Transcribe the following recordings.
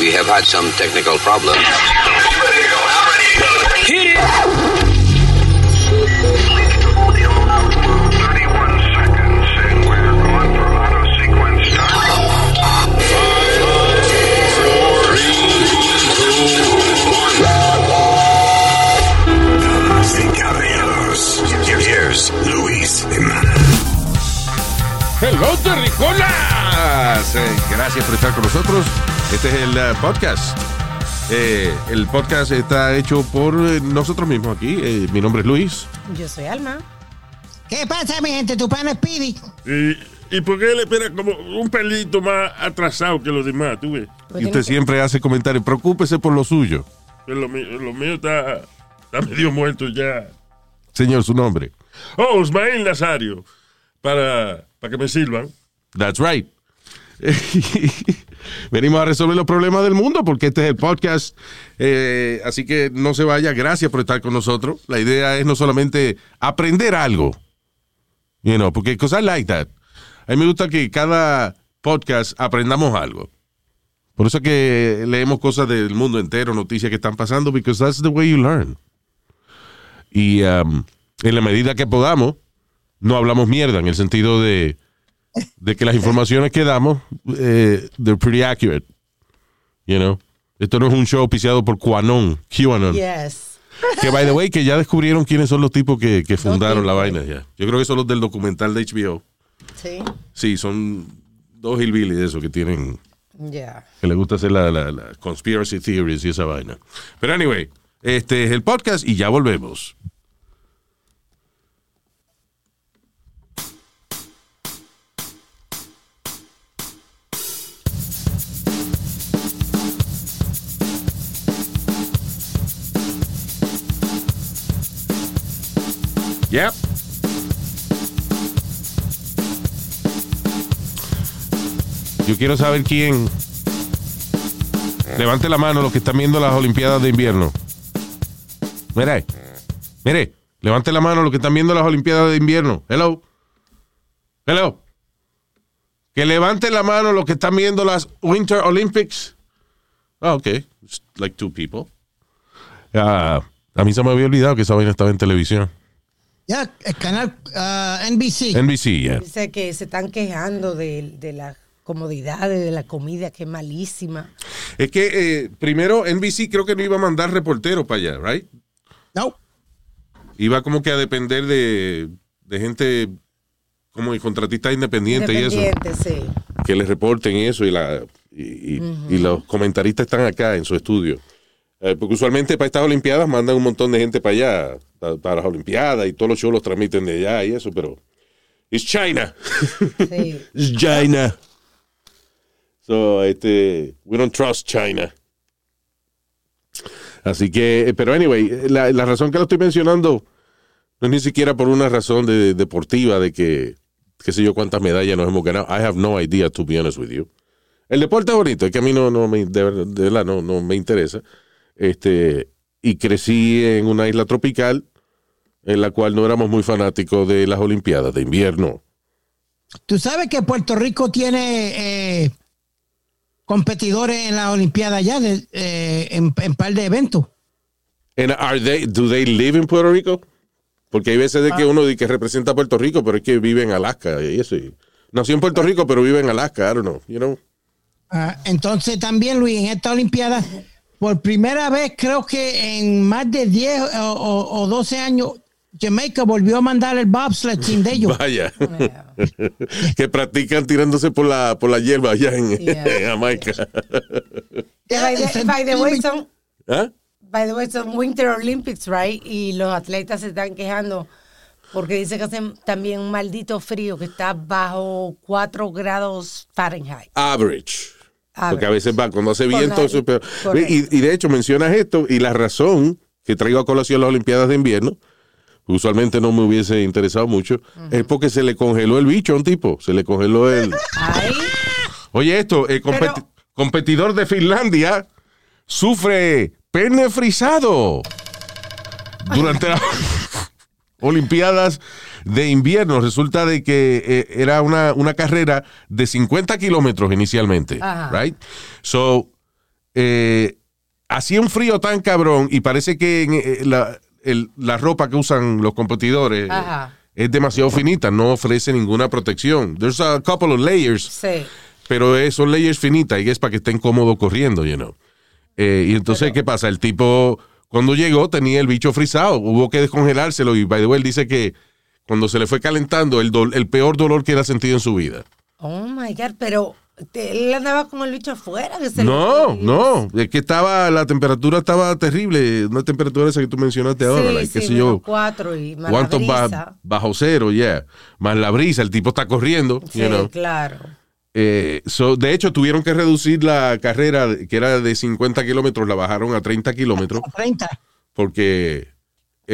We have had some technical problems. Hit it! 31 seconds, and we're going for auto sequence start. Damas y caballeros, here's Luis Jimenez. Hello, Eh, gracias por estar con nosotros. Este es el eh, podcast. Eh, el podcast está hecho por eh, nosotros mismos aquí. Eh, mi nombre es Luis. Yo soy Alma. ¿Qué pasa, mi gente? Tu pana es Speedy. ¿Y, ¿Y por qué él espera como un pelito más atrasado que los demás? ¿Tú ves? Pues Y usted siempre hace comentarios. Preocúpese por lo suyo. Que lo, mío, lo mío está, está medio muerto ya. Señor, su nombre. Oh, Ismael Nazario. Para, para que me sirvan. That's right. Venimos a resolver los problemas del mundo porque este es el podcast. Eh, así que no se vaya. Gracias por estar con nosotros. La idea es no solamente aprender algo. You know, porque cosas like that. A mí me gusta que cada podcast aprendamos algo. Por eso es que leemos cosas del mundo entero, noticias que están pasando, because that's the way you learn. Y um, en la medida que podamos, no hablamos mierda, en el sentido de, de que las informaciones que damos, eh, they're pretty accurate. You know? Esto no es un show auspiciado por QAnon, QAnon. Yes. Que, by the way, que ya descubrieron quiénes son los tipos que, que fundaron la vaina. ya. Yo creo que son los del documental de HBO. Sí. Sí, son dos hillbillies de esos que tienen, Ya. que les gusta hacer la, la, la conspiracy theories y esa vaina. Pero anyway, este es el podcast y ya volvemos. Yep. Yo quiero saber quién. Levante la mano los que están viendo las Olimpiadas de invierno. Mire, mire, levante la mano los que están viendo las Olimpiadas de invierno. Hello. Hello. Que levante la mano los que están viendo las Winter Olympics. Ah, ok. It's like two people. Ah, a mí se me había olvidado que esa vaina estaba en televisión. Ya, el canal ah, NBC. NBC, yeah. Dice que se están quejando de, de las comodidades, de la comida, que es malísima. Es que eh, primero NBC creo que no iba a mandar reporteros para allá, right? No. Iba como que a depender de, de gente como de contratistas independientes y eso. Independiente, sí. Que les reporten eso y, la, y, y- y los comentaristas están acá en su estudio. Eh, porque usualmente para estas Olimpiadas mandan un montón de gente para allá, para, las Olimpiadas y todos los shows los transmiten de allá y eso, pero... It's China. Sí. It's China. So, este, we don't trust China. Así que, eh, pero anyway, la, la razón que lo estoy mencionando no es ni siquiera por una razón de, deportiva de que, qué sé yo, cuántas medallas nos hemos ganado. I have no idea, to be honest with you. El deporte es bonito, es que a mí no, no me, de, de verdad no, no me interesa. Este, y crecí en una isla tropical en la cual no éramos muy fanáticos de las Olimpiadas de invierno. Tú sabes que Puerto Rico tiene eh, competidores en la Olimpiada ya de, eh, en, en par de eventos. And are they, do they live in Puerto Rico? Porque hay veces de que uno dice que representa a Puerto Rico, pero es que vive en Alaska y eso. y- nació en Puerto Rico, pero vive en Alaska. I don't know, you know. Ah, entonces también, Luis, en esta Olimpiada, por primera vez, creo que en más de 10 o, o- o 12 años, Jamaica volvió a mandar el bobsled team de ellos. Vaya. que practican tirándose por la, por la hierba allá en, Yeah. en Jamaica. Que by, the, by the way, son, ¿Ah? by the way, son Winter Olympics, right? Y los atletas se están quejando porque dice que hacen también un maldito frío que está bajo 4 grados Fahrenheit. Average. Porque a veces va, cuando hace Por viento, la- eso. Y, y de hecho mencionas esto, y la razón que traigo a colación las Olimpiadas de invierno, usualmente no me hubiese interesado mucho, es porque se le congeló el bicho a un tipo, se le congeló el... Ay, Oye, esto, el competi- Pero- competidor de Finlandia sufre pene frisado durante las Olimpiadas de invierno. Resulta de que eh, era una, una carrera de 50 kilómetros inicialmente, Ajá. right? So, eh, hacía un frío tan cabrón y parece que en, eh, la, el- la ropa que usan los competidores Ajá. es demasiado finita, no ofrece ninguna protección. There's a couple of layers, Sí. pero son layers finitas y es para que estén cómodos corriendo, you know. Eh, y entonces, ¿qué pasa? El tipo, cuando llegó, tenía el bicho frisado, hubo que descongelárselo y, by the way, él dice que cuando se le fue calentando, el, el peor dolor que él ha sentido en su vida. Oh my God, pero él andaba con el bicho afuera. Que se No, no, es que estaba, la temperatura estaba terrible, una temperatura esa que tú mencionaste ahora, Sí, like, qué sé yo, cuatro y más la cuántos ba- brisa. bajo cero, ya, más la brisa, el tipo está corriendo, Sí, you know. claro. Eh, so, de hecho, tuvieron que reducir la carrera, que era de 50 kilómetros, la bajaron a 30 kilómetros, 30. porque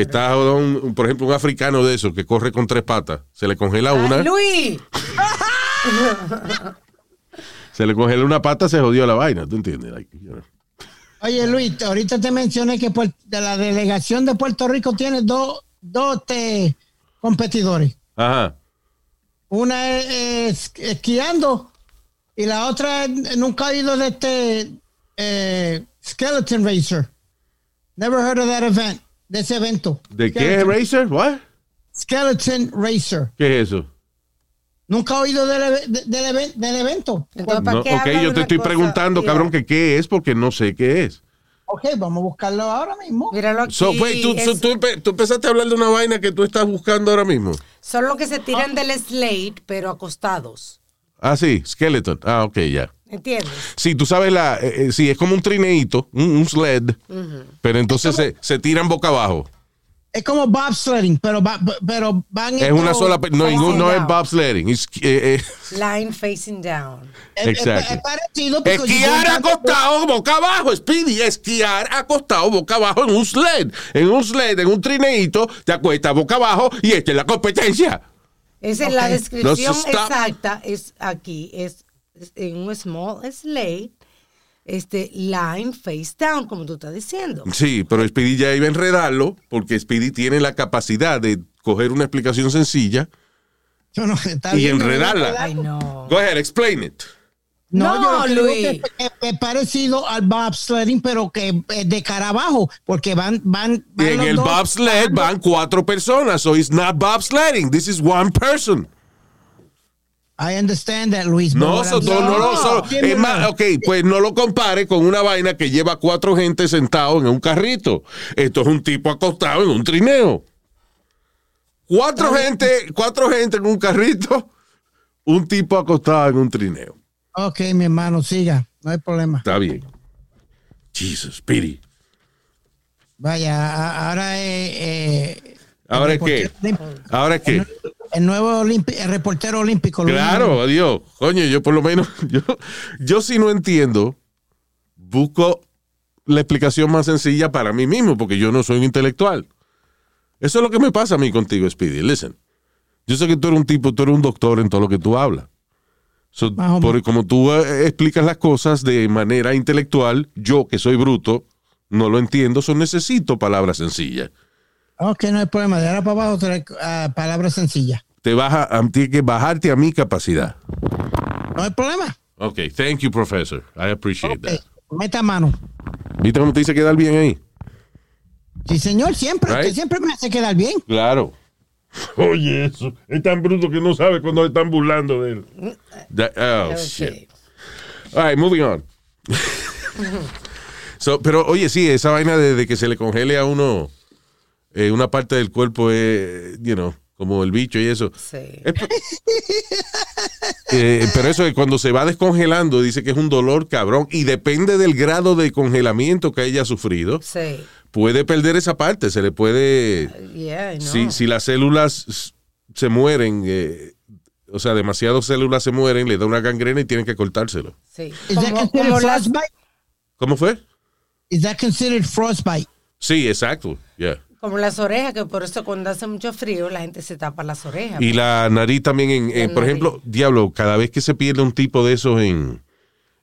está, un- por ejemplo, un africano de esos que corre con tres patas, se le congela Ay, una, Luis, se le congela una pata, se jodió la vaina, ¿tú entiendes? Like, you know. Oye, Luis, ahorita te mencioné que de la delegación de Puerto Rico tiene dos dos competidores. Ajá. Una es, es esquiando y la otra es- nunca ha ido de este eh, Skeleton Racer. Never heard of that event, de ese evento. ¿De qué, Racer? What? Skeleton Racer. ¿Qué es eso? Nunca ha oído del, de- del, even- del evento. Entonces, ¿para No, qué ok, yo te estoy cosa? preguntando, Mira, cabrón, que qué es porque no sé qué es. Ok, vamos a buscarlo ahora mismo. Míralo aquí. So, wait, tú, es- so, tú, tú empezaste a hablar de una vaina que tú estás buscando ahora mismo. Son los que se tiran del slate, pero acostados. Ah, sí, Skeleton. Ah, ok, ya. ¿Entiendes? Sí, tú sabes, la, eh, eh, sí, es como un trineíto, un, un sled, pero entonces se, se tiran boca abajo. Es como bobsledding, pero, va- pero van Es una sola, no, ningún- no es bobsledding. es, eh, eh, Line facing down. Es, es- Exacto. es parecido. porque esquiar acostado boca abajo, Speedy. Esquiar acostado boca abajo en un sled. En un sled, en un trineíto, te acuestas boca abajo y esta es la competencia. Esa es la descripción No, exacta. Es aquí. Es en un small slate. Este line face down, como tú estás diciendo. Sí, pero Speedy ya iba a enredarlo porque Speedy tiene la capacidad de coger una explicación sencilla Yo no- está y enredarla. Ay, no. Go ahead, explain it. No, No, yo lo Luis. es que es, es parecido al bobsledding, pero que es de cara abajo, porque van, van, Y van en los el dos bobsled van cuatro personas, so it's not bobsledding. This is one person. I understand that, Luis. No, no, no, no, es más, ok, pues no lo compare con una vaina que lleva cuatro gente sentados en un carrito. Esto es un tipo acostado en un trineo. Cuatro gente, cuatro gente en un carrito, un tipo acostado en un trineo. Ok, mi hermano, siga. No hay problema. Está bien. Jesus, Piri. Vaya, ahora es. eh, ¿Ahora es olímpico- ¿Ahora es qué? El nuevo el reportero olímpico. Claro, adiós. Coño, yo por lo menos, yo, yo si no entiendo, busco la explicación más sencilla para mí mismo, porque yo no soy un intelectual. Eso es lo que me pasa a mí contigo, Speedy. Listen. Yo sé que tú eres un tipo, tú eres un doctor en todo lo que tú hablas. So, por- como tú eh, explicas las cosas de manera intelectual, yo que soy bruto, no lo entiendo, so necesito palabras sencillas. Ok, no hay problema. De ahora para abajo, trae, ah, palabras sencillas. Te baja, tienes que bajarte a mi capacidad. No hay problema. Ok, thank you, professor. I appreciate Ok, that. Meta mano. ¿Viste cómo te dice quedar bien ahí? Sí, señor, siempre. Right. Usted siempre me hace quedar bien. Claro. Oye, eso. Es tan bruto que no sabe cuando están burlando de él. That- oh, shit. All right, moving on. So, pero oye, sí, esa vaina de, de que se le congele a uno eh, una parte del cuerpo, es, you know, como el bicho y eso. Sí. Es Eh, pero eso es cuando se va descongelando, dice que es un dolor cabrón y depende del grado de congelamiento que haya sufrido, Sí. puede perder esa parte, se le puede... Yeah, si, si las células se mueren, eh, o sea, demasiadas células se mueren, le da una gangrena y tienen que cortárselo. Sí. Las, frostbite? ¿Cómo fue? Is that considered frostbite? Sí, exacto. yeah. Como las orejas, que por eso cuando hace mucho frío la gente se tapa las orejas. Y la nariz también, en, por nariz. ejemplo, diablo, cada vez que se pierde un tipo de esos en,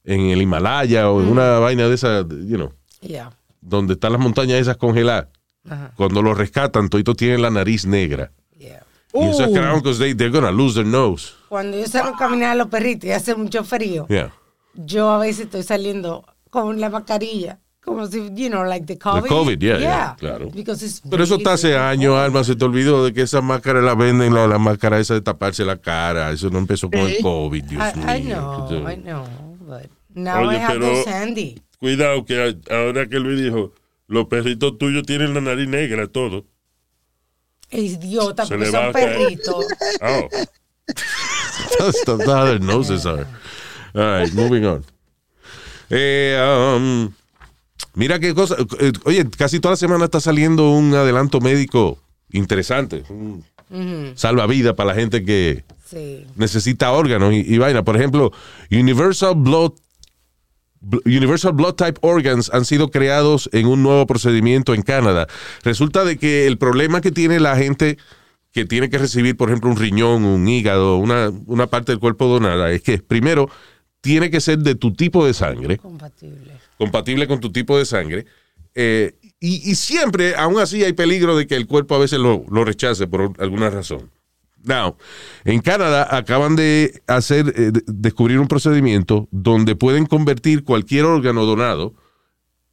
en el Himalaya o en una vaina de esa, you know, Yeah. donde están las montañas esas congeladas, Ajá. cuando lo rescatan, toditos tienen la nariz negra. Yeah. Y eso es Uh. claro, because they, they're gonna lose their nose. Cuando yo salgo a caminar a los perritos y hace mucho frío, Yeah. yo a veces estoy saliendo con la mascarilla. Como si, you know, like the COVID. COVID, yeah, yeah, claro. Because it's Pero eso está hace años, Alma. Se te olvidó de que esas máscaras las venden, la, la máscara esa de taparse la cara. Eso no empezó con el. COVID, Dios I, mío. I know, I know, but now Oye, I have pero- those handy. Cuidado, que ahora que Luis dijo, los perritos tuyos tienen la nariz negra, todo. Idiota, porque son perritos. Oh. That's, that's how their noses are. All right, moving on. Eh, um, mira qué cosa. eh, Oye, casi toda la semana está saliendo un adelanto médico interesante. Un salvavidas para la gente que Sí. necesita órganos y, y vaina. Por ejemplo, Universal Blood Bl- Universal Blood Type Organs han sido creados en un nuevo procedimiento en Canadá. Resulta de que el problema que tiene la gente que tiene que recibir, por ejemplo, un riñón, un hígado, una, una parte del cuerpo donada, es que primero tiene que ser de tu tipo de sangre, Compatible. Compatible con tu tipo de sangre, eh, y, y siempre, aún así, hay peligro de que el cuerpo a veces lo, lo rechace por alguna razón. Now, en Canadá acaban de hacer, eh, de- descubrir un procedimiento donde pueden convertir cualquier órgano donado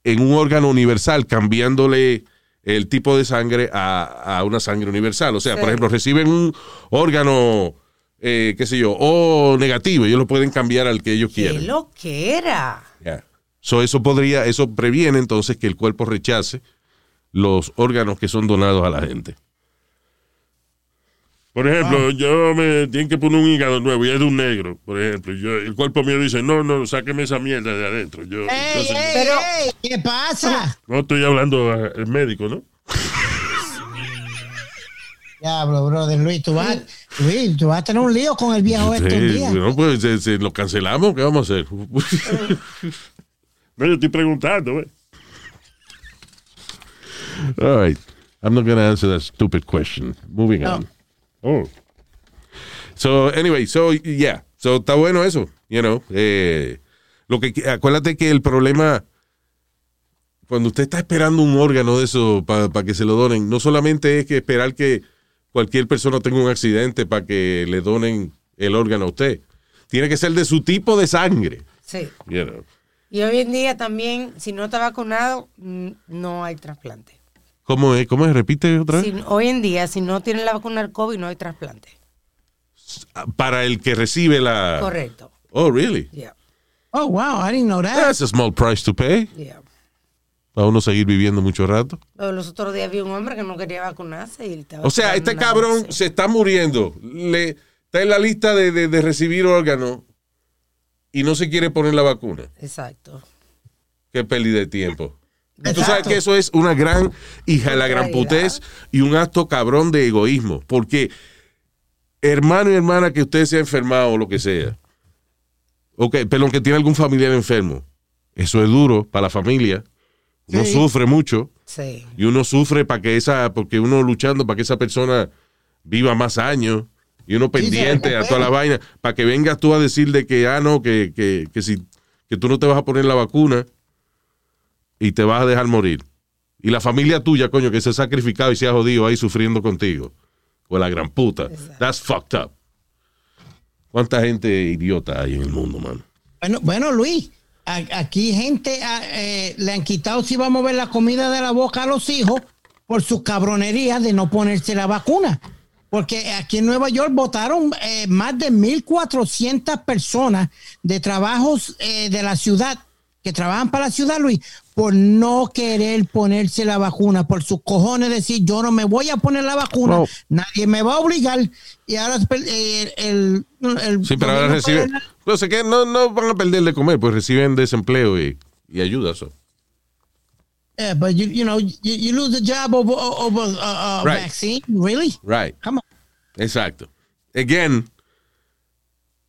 en un órgano universal, cambiándole el tipo de sangre a, a una sangre universal. O sea, Sí. por ejemplo, reciben un órgano, eh, qué sé yo, O negativo, ellos lo pueden cambiar al que ellos ¿Qué quieran. lo que era? So, eso podría, eso previene entonces que el cuerpo rechace los órganos que son donados a la gente. Por ejemplo, yo me tienen que poner un hígado nuevo y es de un negro, por ejemplo. Yo, el cuerpo mío dice, no, no, sáqueme esa mierda de adentro. Yo, Ey, entonces, ey, Pero- ey, ¿Qué pasa? no estoy hablando al médico, ¿no? Diablo, brother, Luis, tú vas, Luis, tú vas a tener un lío con el viejo Sí, este un día. no, pues se- se- lo cancelamos, ¿qué vamos a hacer? No, yo estoy preguntando, ¿ves? All right. I'm not going to answer that stupid question. Moving on. Oh, So, anyway, so, yeah. So, está bueno eso, you know. Eh, lo que, acuérdate que el problema, cuando usted está esperando un órgano de eso para que se lo donen, no solamente es que esperar que cualquier persona tenga un accidente para que le donen el órgano a usted. Tiene que ser de su tipo de sangre, Sí. you know. Y hoy en día también, si no está vacunado, no hay trasplante. ¿Cómo es? ¿Cómo es? Repite otra vez. Si- hoy en día, si no tiene la vacuna del COVID, no hay trasplante. Para el que recibe la... Correcto. Oh, really? Yeah, Oh, wow, I didn't know that. That's a small price to pay. yeah. Para uno seguir viviendo mucho rato. Pero Los otros días vi un hombre que no quería vacunarse y estaba O sea, este cabrón se está muriendo. Le, está en la lista de, de- de recibir órganos y no se quiere poner la vacuna. Exacto. Qué pérdida de tiempo. Y Tú sabes Exacto. que eso es una gran hija de la gran putez y un acto cabrón de egoísmo. Porque, hermano y hermana, que usted se ha enfermado o lo que sea, ok, pero que tiene algún familiar enfermo, eso es duro para la familia. Uno Sí. sufre mucho. Sí. Y uno sufre para que esa, porque uno luchando para que esa persona viva más años. Y uno pendiente a toda la vaina. Para que vengas tú a decir de que, ah, no, que, que, que si, que tú no te vas a poner la vacuna y te vas a dejar morir. Y la familia tuya, coño, que se ha sacrificado y se ha jodido ahí sufriendo contigo. O la gran puta. That's fucked up. ¿Cuánta gente idiota hay en el mundo, mano? Bueno, bueno, Luis, aquí gente eh, le han quitado si va a mover la comida de la boca a los hijos por su cabronería de no ponerse la vacuna. Porque aquí en Nueva York votaron eh, más de 1.400 personas de trabajos eh, de la ciudad, que trabajan para la ciudad, Luis, por no querer ponerse la vacuna, por sus cojones decir, yo no me voy a poner la vacuna, nadie me va a obligar. Y ahora eh, el, el Sí, pero ahora reciben. No sé qué, no, no van a perder de comer, pues reciben desempleo y, y ayuda. eso. Yeah, but you you know you, you lose the job over over a, a Right. vaccine, really? Right. Come on. Exacto. Again,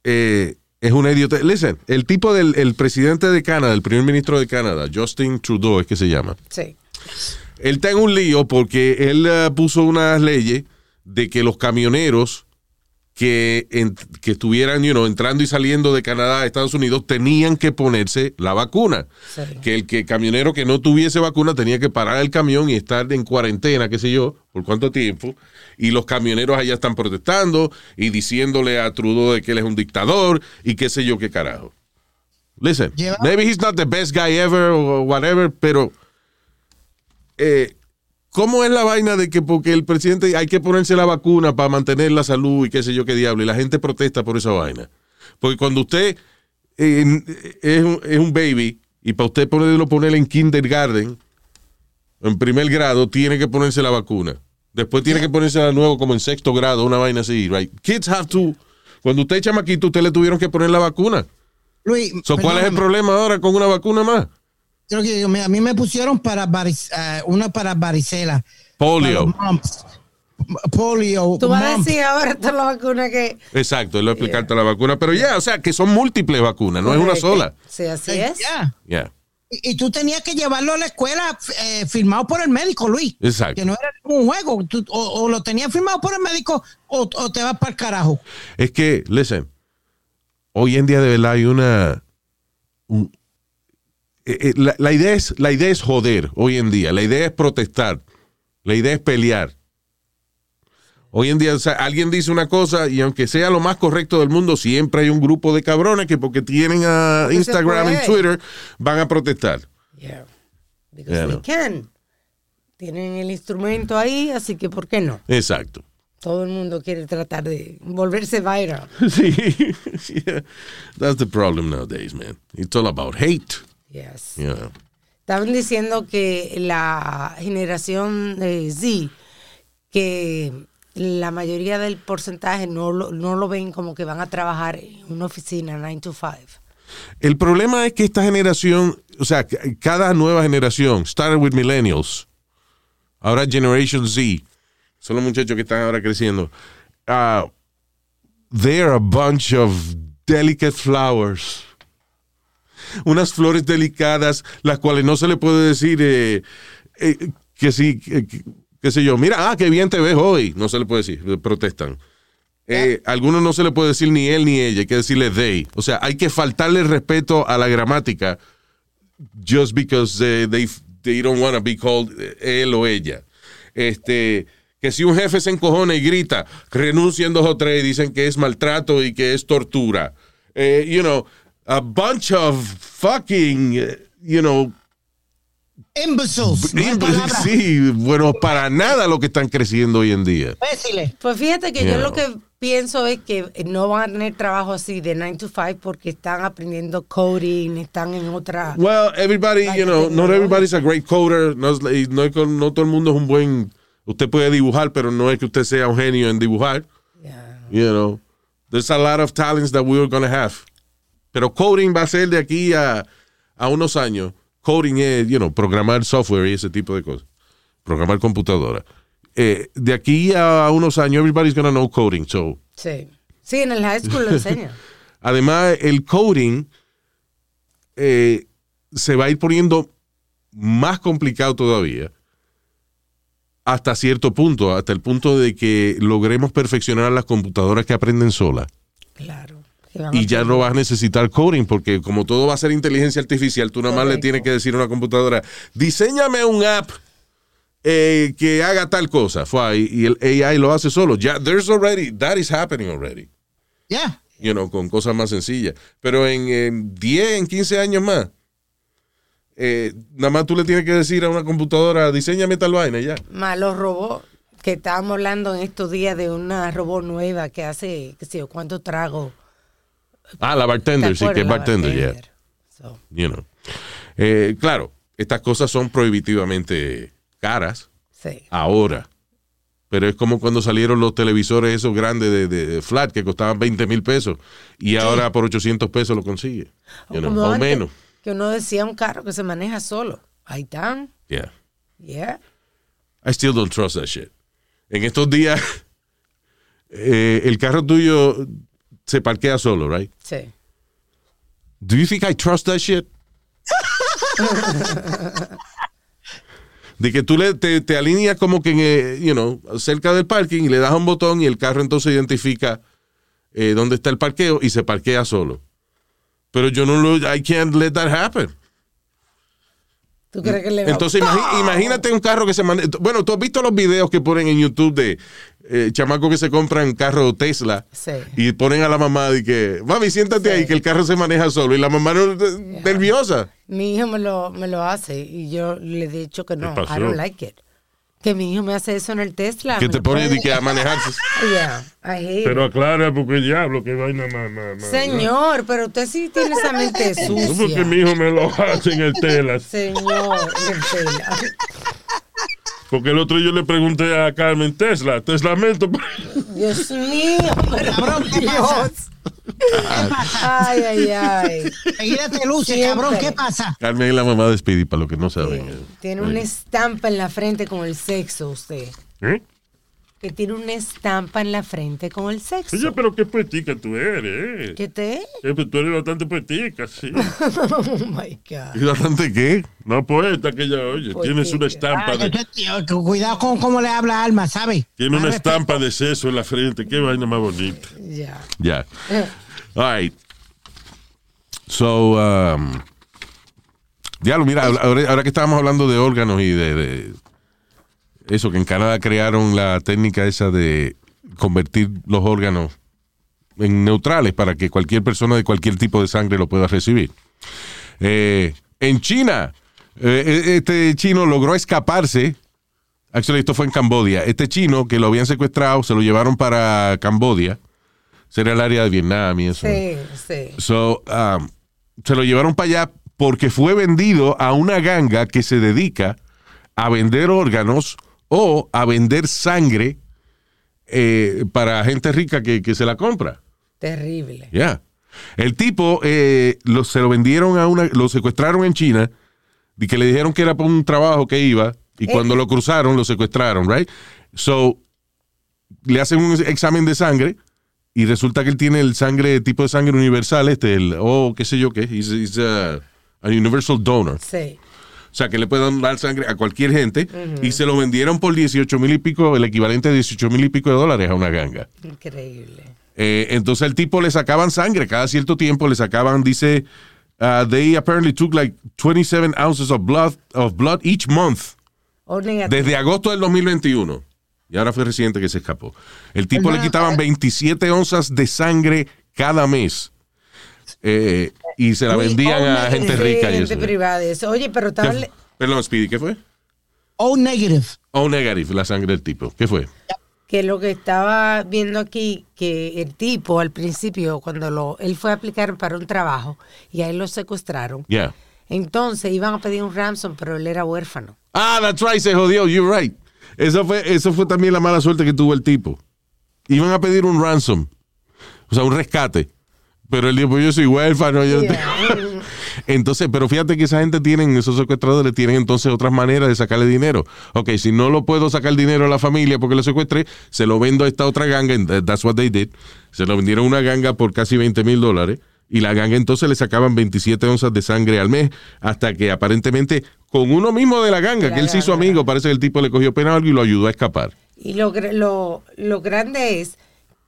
eh, es una idiota. Listen, el tipo del el presidente de Canadá, el primer ministro de Canadá, Justin Trudeau es que se llama. Sí. Él está en un lío porque él eh, puso unas leyes de que los camioneros que, en- que estuvieran you know, entrando y saliendo de Canadá a Estados Unidos tenían que ponerse la vacuna. Sí. Que el que camionero que no tuviese vacuna tenía que parar el camión y estar en cuarentena, qué sé yo, por cuánto tiempo. Y los camioneros allá están protestando y diciéndole a Trudeau de que él es un dictador y qué sé yo qué carajo. listen, maybe he's not the best guy ever or whatever, pero eh, ¿cómo es la vaina de que porque el presidente hay que ponerse la vacuna para mantener la salud y qué sé yo qué diablo, y la gente protesta por esa vaina? Porque cuando usted eh, es, un, es un baby y para usted ponerlo poner en kindergarten, en primer grado, tiene que ponerse la vacuna. Después tiene que ponerse de nuevo como en sexto grado, una vaina así, right? Kids have to, cuando usted es chamaquito, usted le tuvieron que poner la vacuna. Luis, So, ¿Cuál es el problema ahora con una vacuna más? Creo que me- a mí me pusieron para varic- eh, una para varicela. Polio. para. Polio. Tú vas a decir ahora toda la vacuna que. Exacto, él va a explicarte la vacuna. Pero ya, o sea, que son múltiples vacunas, no es una sola. Sí, así Eh, es. ya. Ya, Y, y tú tenías que llevarlo a la escuela eh, firmado por el médico, Luis. exacto. Que no era un juego. Tú- o, o lo tenías firmado por el médico o, o te vas para el carajo. Es que, listen, hoy en día de verdad hay una... un- eh, eh, la, la idea es, la idea es joder hoy en día, la idea es protestar, la idea es pelear. Hoy en día, o sea, alguien dice una cosa y aunque sea lo más correcto del mundo, siempre hay un grupo de cabrones que porque tienen a Instagram y puede. Twitter van a protestar. Yeah. Because Yeah, they no. can. Tienen el instrumento ahí, así que ¿por qué no? Exacto. Todo el mundo quiere tratar de volverse viral. Sí, yeah. That's the problem nowadays, man. It's all about hate. Yes. Yeah. Estaban diciendo que la generación Z, que la mayoría del porcentaje no lo, no lo ven como que van a trabajar en una oficina 9 to 5. El problema es que esta generación, o sea, cada nueva generación, started with millennials, ahora Generation Z, son los muchachos que están ahora creciendo. Uh, they're a bunch of delicate flowers. Unas flores delicadas, las cuales no se le puede decir eh, eh, que sí, que, qué sé yo, mira, ah, qué bien te ves hoy. No se le puede decir, protestan. Eh, algunos no se le puede decir ni él ni ella, hay que decirle they. O sea, hay que faltarle respeto a la gramática just because eh, they, they don't want to be called eh, él o ella. Este, que si un jefe se encojona y grita, renuncian dos o tres y dicen que es maltrato y que es tortura. Eh, you know, a bunch of fucking, you know, Imbeciles. sí, bueno, para nada lo que están creciendo hoy en día. Pues fíjate que Yeah. yo lo que pienso es que no van a tener trabajo así de 9 to 5 porque están aprendiendo coding, están en otra... Well, everybody, you know, not everybody's a great coder. No, no, no todo el mundo es un buen. Usted puede dibujar, pero no es que usted sea un genio en dibujar. Yeah. You know, there's a lot of talents that we're going to have. Pero coding va a ser de aquí a, a unos años. Coding es, you know, programar software y ese tipo de cosas. Programar computadora. Eh, de aquí a unos años, everybody's going to know coding. So, Sí. Sí, en el high school lo enseñan. Además, el coding eh, se va a ir poniendo más complicado todavía hasta cierto punto, hasta el punto de que logremos perfeccionar las computadoras que aprenden solas. Claro. Y ya no vas a necesitar coding, porque como todo va a ser inteligencia artificial, tú nada más le tienes que decir a una computadora, diseñame un app eh, que haga tal cosa. Fue, y, el AI lo hace solo. Ya, there's already, that is happening already Ya. you know, con cosas más sencillas. Pero en, en 10, en 15 años más, eh, nada más tú le tienes que decir a una computadora, diseñame tal vaina ya. Más los robots, que estábamos hablando en estos días de una robot nueva que hace, qué sé yo, cuántos tragos. Ah, la ¿Te bartender, sí, que es bartender, ya. So, You know. Eh, claro, estas cosas son prohibitivamente caras sí. ahora. Pero es como cuando salieron los televisores esos grandes de, de- de flat que costaban 20 mil pesos y ahora por 800 pesos lo consigue. O You know, o antes, menos. Que uno decía un carro que se maneja solo. Ahí están. Yeah. Yeah. I still don't trust that shit. En estos días, eh, el carro tuyo se parquea solo, right? Sí. Do you think I trust that shit? De que tú le, te, te alineas como que, eh, you know, cerca del parking y le das un botón y el carro entonces identifica eh, dónde está el parqueo y se parquea solo. Pero yo no lo, I can't let that happen. ¿Tú crees que le va Entonces, imagi- imagínate un carro que se maneja. Bueno, tú has visto los videos que ponen en YouTube de eh, chamacos que se compran carro Tesla Sí. y ponen a la mamá y que, mami, siéntate Sí. ahí, que el carro se maneja solo. Y la mamá no, nerviosa. Mi hijo me lo, me lo hace y yo le he dicho que no? I don't like it. Que mi hijo me hace eso en el Tesla. Que te pone de que a manejarse. Yeah, I hate Pero aclara, porque diablo, que vaina más. más, más- Señor, pero usted sí tiene esa mente No porque sucia. mi hijo me lo hace en el telas. Señor, el Tesla. Porque el otro yo le pregunté a Carmen Tesla, Teslamento. Dios mío, pero Cabrón, ¿qué pasa? Dios. Ay, ay, ay. Seguida te luce, Siempre. cabrón, ¿qué pasa? Carmen es la mamá de Speedy, para los que no saben. Tiene una estampa en la frente con el sexo, usted. ¿Eh? Que tiene una estampa en la frente con el sexo. Oye, pero qué poetica tú eres. ¿eh? ¿Qué te? Eh, pues tú eres bastante poetica, sí. Oh my God. ¿Y bastante qué? No poeta que ella oye. Poetica. Tienes una estampa de, que Cuidado con cómo le habla Alma, ¿sabe? tiene una respeto. estampa de seso en la frente. Qué vaina más bonita. Ya. Ya. All right. So, um, diablo, mira, ahora, ahora que estábamos hablando de órganos y de, de eso, que en Canadá crearon la técnica esa de convertir los órganos en neutrales para que cualquier persona de cualquier tipo de sangre lo pueda recibir. Eh, en China, eh, este chino logró escaparse. Actually, esto fue en Cambodia. Este chino que lo habían secuestrado, se lo llevaron para Cambodia. Sería el área de Vietnam y eso. Sí, sí. So, um, se lo llevaron para allá porque fue vendido a una ganga que se dedica a vender órganos o a vender sangre eh, para gente rica que, que se la compra. Terrible. Ya. El tipo eh, lo- se lo vendieron a una, lo secuestraron en China y que le dijeron que era por un trabajo que iba y cuando lo cruzaron lo secuestraron, right? So le hacen un examen de sangre y resulta que él tiene el sangre tipo de sangre universal, este, el o qué sé yo qué, he's, he's a, a universal donor. Sí. O sea, que le pueden dar sangre a cualquier gente y se lo vendieron por 18 mil y pico, el equivalente a 18 mil y pico de dólares a una ganga. Increíble. Eh, entonces el tipo le sacaban sangre cada cierto tiempo, le sacaban, dice, uh, they apparently took like 27 ounces of blood, of blood each month O negativo. desde agosto del 2021. Y ahora fue reciente que se escapó. El tipo le quitaban eh. 27 onzas de sangre cada mes. Eh, y se la vendían a gente rica y gente eso. privada. eso. Oye, pero ¿Qué estaba... Perdón, Speedy, ¿qué fue? O negative. O negative, la sangre del tipo. ¿Qué fue? que lo que estaba viendo aquí, que el tipo al principio, cuando lo, él fue a aplicar para un trabajo y ahí lo secuestraron, Yeah. entonces iban a pedir un ransom, pero él era huérfano. Ah, that's right, se jodió, you're right. Eso fue, eso fue también la mala suerte que tuvo el tipo. Iban a pedir un ransom, o sea, un rescate. Pero él dijo, pues yo soy huérfano. yo no tengo-". Entonces, pero fíjate que esa gente tienen, esos secuestradores tienen entonces otras maneras de sacarle dinero. Ok, si no lo puedo sacar dinero a la familia porque lo secuestré, se lo vendo a esta otra ganga, and that's what they did. Se lo vendieron a una ganga por casi 20 mil dólares. Y la ganga entonces le sacaban 27 onzas de sangre al mes, hasta que aparentemente con uno mismo de la ganga, La que él se hizo amigo, parece que el tipo le cogió pena algo y lo ayudó a escapar. Y lo, lo, lo grande es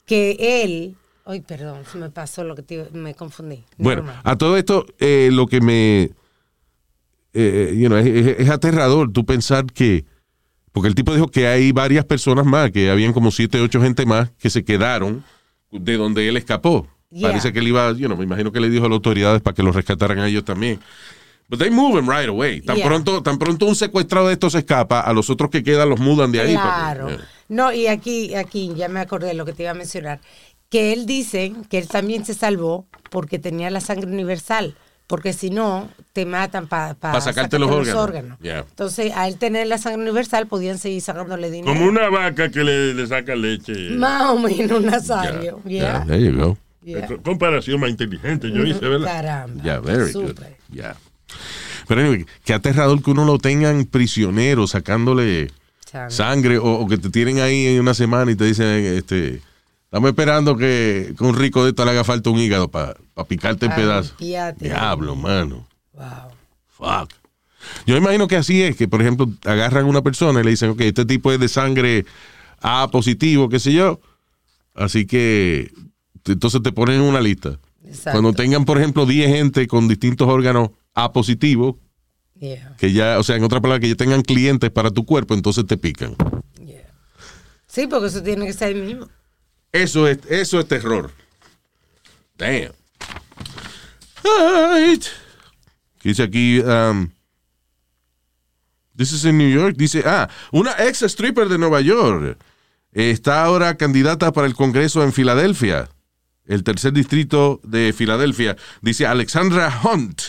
que él... Ay, perdón, se me pasó lo que te, me confundí. Bueno, a todo esto, eh, lo que me. eh, you know, es, es- es aterrador tú pensar que. Porque el tipo dijo que hay varias personas más, que habían como siete, ocho gente más que se quedaron de donde él escapó. Yeah. Parece que él iba, you know, me imagino que le dijo a las autoridades para que los rescataran a ellos también. But they move him right away. Tan, Yeah. pronto, tan pronto un secuestrado de estos se escapa, a los otros que quedan los mudan de ahí. Claro. porque- No, y aquí, aquí ya me acordé de lo que te iba a mencionar. Que él dice que él también se salvó porque tenía la sangre universal. Porque si no, te matan para Pa sacarte los órganos. Yeah. Entonces, a él tener la sangre universal, podían seguir sacándole dinero. Como una vaca que le, le saca leche. Más o menos, Nazario. yeah, Yeah. there you go. Yeah. Co- Comparación más inteligente, yo hice, ¿verdad? Caramba. Yeah, very good. Pero anyway, qué aterrador que uno lo tengan prisionero sacándole sangre o, o que te tienen ahí en una semana y te dicen, este, estamos esperando que, que un rico de esto le haga falta un hígado para picarte en Pa' pedazos. Diablo, mano. Wow. Fuck. Yo imagino que así es, que por ejemplo agarran a una persona y le dicen, ok, este tipo es de sangre A positivo, qué sé yo. Así que entonces te ponen en una lista. Exacto. Cuando tengan, por ejemplo, 10 gente con distintos órganos A positivos, Yeah, Que ya, o sea, en otra palabra, que ya tengan clientes para tu cuerpo, entonces te pican. yeah. Sí, porque eso tiene que ser el mismo. Eso es, eso es terror. Damn. Dice aquí, um, this is in New York. Dice, ah, una ex stripper de Nueva York está ahora candidata para el Congreso en Filadelfia, el tercer distrito de Filadelfia. Dice Alexandra Hunt.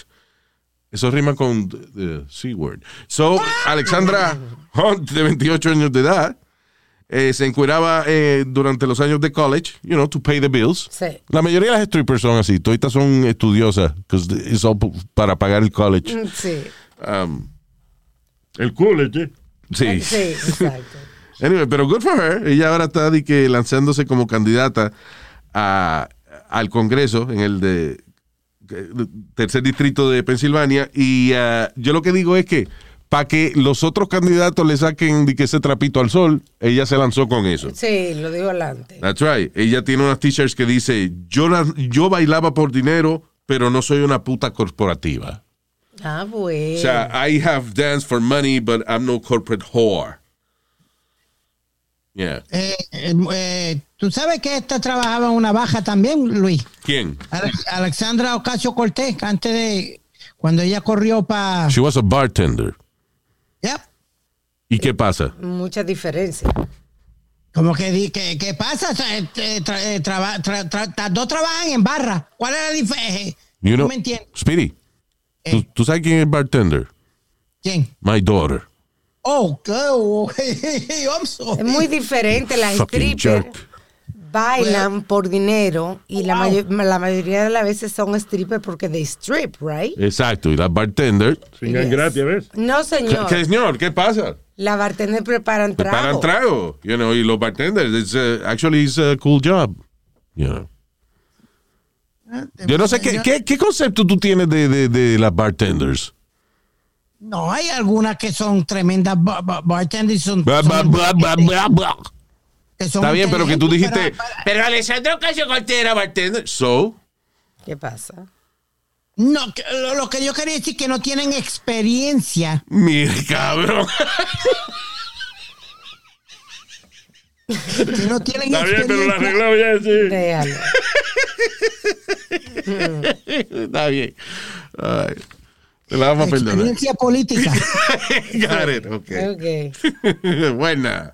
Eso rima con the C-word. So, Alexandra Hunt, de 28 años de edad, eh, se encueraba eh, durante los años de college, you know, to pay the bills. Sí. La mayoría de las strippers son así, todas son estudiosas, because it's all p- para pagar el college. Mm, Sí, Um, El college, ¿eh? sí. sí, exacto. Anyway, pero good for her. Ella ahora está de que lanzándose como candidata a- al Congreso en el de tercer distrito de Pensilvania. Y ah, yo lo que digo es que para que los otros candidatos le saquen de que ese trapito al sol, ella se lanzó con eso. Sí, lo digo adelante. That's right. Ella tiene unas t-shirts que dice, yo, la- yo bailaba por dinero, pero no soy una puta corporativa. Ah, bueno. O sea, I have danced for money, but I'm no corporate whore. Yeah. Eh, eh, Tú sabes que esta trabajaba en una baja también, Luis. ¿Quién? Alex- Alexandra Ocasio Cortés, antes de cuando ella corrió para. She was a bartender. ¿Y qué pasa? Mucha diferencia. Como que, di- que, ¿qué pasa? Tra- eh, tra- eh, traba- tra- tra- las dos trabajan en barra. ¿Cuál es la diferencia? You no me entiendes. Speedy, ¿tú, Eh. tú sabes quién es bartender? ¿Quién? My daughter. Oh, oh, I'm sorry. Es muy diferente. Strippers jerk. Bailan por dinero y la, la mayoría de las veces son strippers porque they strip, right? Exacto. Y la bartender. Sin yes. gratis, ¿ves? No, señor. ¿Qué, señor? ¿Qué pasa? La bartender preparan trago. Preparan trago. You know, y los bartenders, it's, uh, actually, it's a cool job. You know. Yo no sé qué, qué, qué concepto tú tienes de, de, de las bartenders. No, hay algunas que son tremendas ba- ba- bartenders. Son, son- Está bien, pero que tú dijiste, para- pero Alessandro Casio Cortés era bartender. So, ¿Qué pasa? No, que- lo, lo que yo quería decir que no tienen experiencia. mire, cabrón. Que no tienen Está bien, pero la experiencia. arregló ya, sí. Déjalo. Está bien. Ay, te la vamos a perdonar. experiencia política. Got it, okay. Ok. Buena.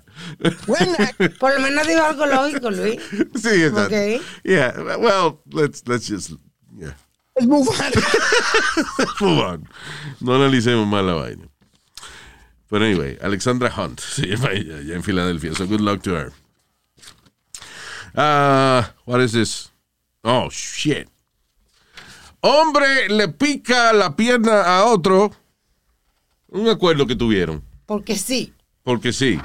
Bueno, Por lo menos digo algo lógico, Luis. Sí, exacto. Okay. Yeah, well, let's, let's just, yeah. let's move on. Move on. No analicemos más la vaina. But anyway, Alexandra Hunt se llama ella, allá en Filadelfia. So good luck to her. Uh, what is this? Oh, shit. Hombre le pica la pierna a otro. Un acuerdo que tuvieron. Porque sí. Porque sí.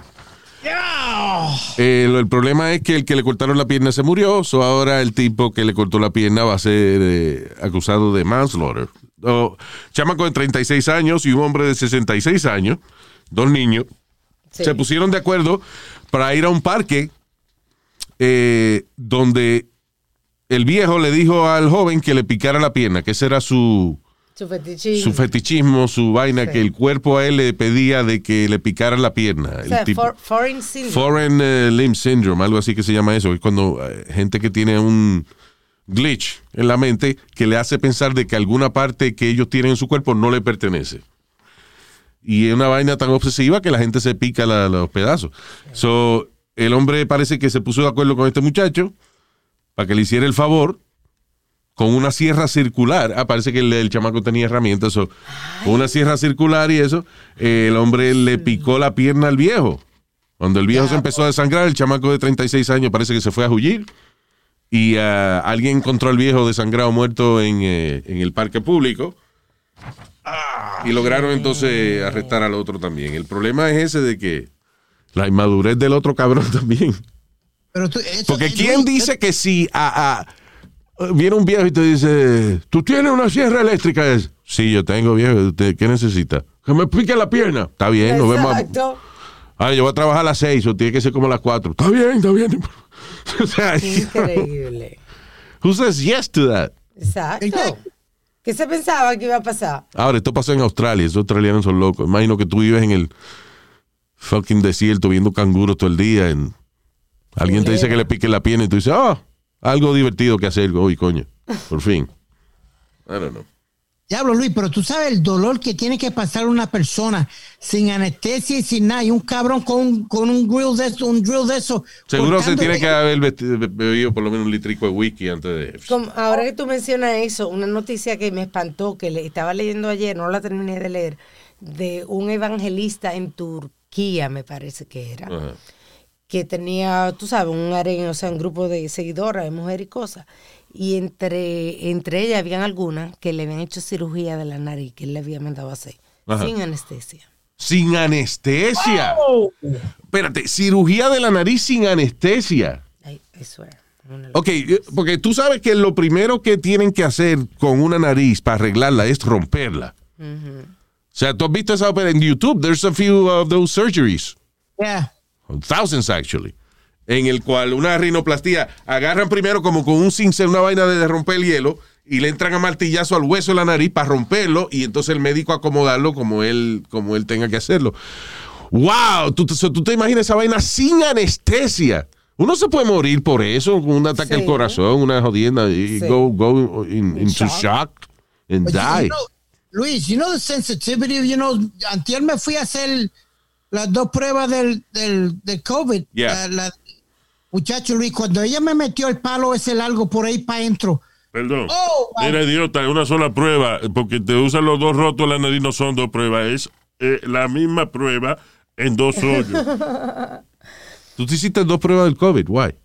Eh, el problema es que el que le cortaron la pierna se murió, so ahora el tipo que le cortó la pierna va a ser eh, acusado de manslaughter. Oh, chamaco de 36 años y un hombre de 66 años, dos niños, sí. se pusieron de acuerdo para ir a un parque eh, donde el viejo le dijo al joven que le picara la pierna, que ese era su, Su fetichismo. su fetichismo, su vaina, Sí. que el cuerpo a él le pedía de que le picara la pierna. O El sea, tipo- for- foreign syndrome. Foreign eh, Limb Syndrome, algo así que se llama eso. Es cuando eh, gente que tiene un glitch en la mente que le hace pensar de que alguna parte que ellos tienen en su cuerpo no le pertenece. Y es una vaina tan obsesiva que la gente se pica la- los pedazos. So, el hombre parece que se puso de acuerdo con este muchacho para que le hiciera el favor con una sierra circular. Ah, parece que el, el chamaco tenía herramientas. so, con una sierra circular y eso, eh, el hombre le picó la pierna al viejo. Cuando el viejo se empezó a desangrar, el chamaco de 36 años parece que se fue a huir. Y ah, alguien encontró al viejo desangrado muerto en, eh, en el parque público. Y lograron entonces arrestar al otro también. El problema es ese de que la inmadurez del otro cabrón también. Pero tú- eso- Porque ¿quién dice que si a, a- viene un viejo y te dice, tú tienes una sierra eléctrica? Es, sí, yo tengo viejo. ¿Usted ¿Qué necesita? Que me pique la pierna. Está bien, nos vemos. Exacto. Ah, yo voy a trabajar a las seis o tiene que ser como a las cuatro. Está bien, está bien. o sea, Increíble. who says yes to that? Exacto. Exacto. ¿Qué se pensaba que iba a pasar? Ahora, esto pasó en Australia, esos australianos son locos. Imagino que tú vives en el fucking desierto viendo canguros todo el día. En... Alguien te dice que le pique la pierna y tú dices, oh, algo divertido que hacer hoy, coño. Por fin. I don't know. Diablo, Luis, pero tú sabes el dolor que tiene que pasar una persona sin anestesia y sin nada. Y un cabrón con, un- con un grill de eso, un drill de eso. Seguro se tiene que haber vesti- be- bebido por lo menos un litrico de whisky antes de... Como- ahora que tú mencionas eso, una noticia que me espantó, que le estaba leyendo ayer, no la terminé de leer, de un evangelista en Turquía, me parece que era, Ajá. Que tenía, tú sabes, un o sea, un grupo de seguidoras, de mujeres y cosas. Y entre, entre ellas habían algunas que le habían hecho cirugía de la nariz, que él le había mandado a hacer, Ajá. sin anestesia. Sin anestesia. Espérate, cirugía de la nariz sin anestesia. Era. una Ok, eh, porque tú sabes que lo primero que tienen que hacer con una nariz para arreglarla es romperla. O sea, tú has visto esa ópera en YouTube. There's a few of those surgeries. Yeah. Thousands actually. En el cual una rinoplastía agarran primero como con un cincel, una vaina de romper el hielo y le entran a martillazo al hueso de la nariz para romperlo y entonces el médico acomodarlo como él, como él tenga que hacerlo. ¡Wow! ¿Tú, te- tú te imaginas esa vaina sin anestesia? Uno se puede morir por eso, con un ataque al corazón, una jodienda, y Sí. go, go in- into shock. shock and But you- you die. know, Luis, you know the sensitivity, you know, antier me fui a hacer las dos pruebas del, del, del COVID. Yeah. La- la- muchacho Luis, cuando ella me metió el palo ese largo por ahí para adentro. Perdón. Oh, my- Mira, idiota, una sola prueba, porque te usan los dos rotos la nariz, no son dos pruebas, es eh, la misma prueba en dos hoyos. Tú te hiciste dos pruebas del COVID, why?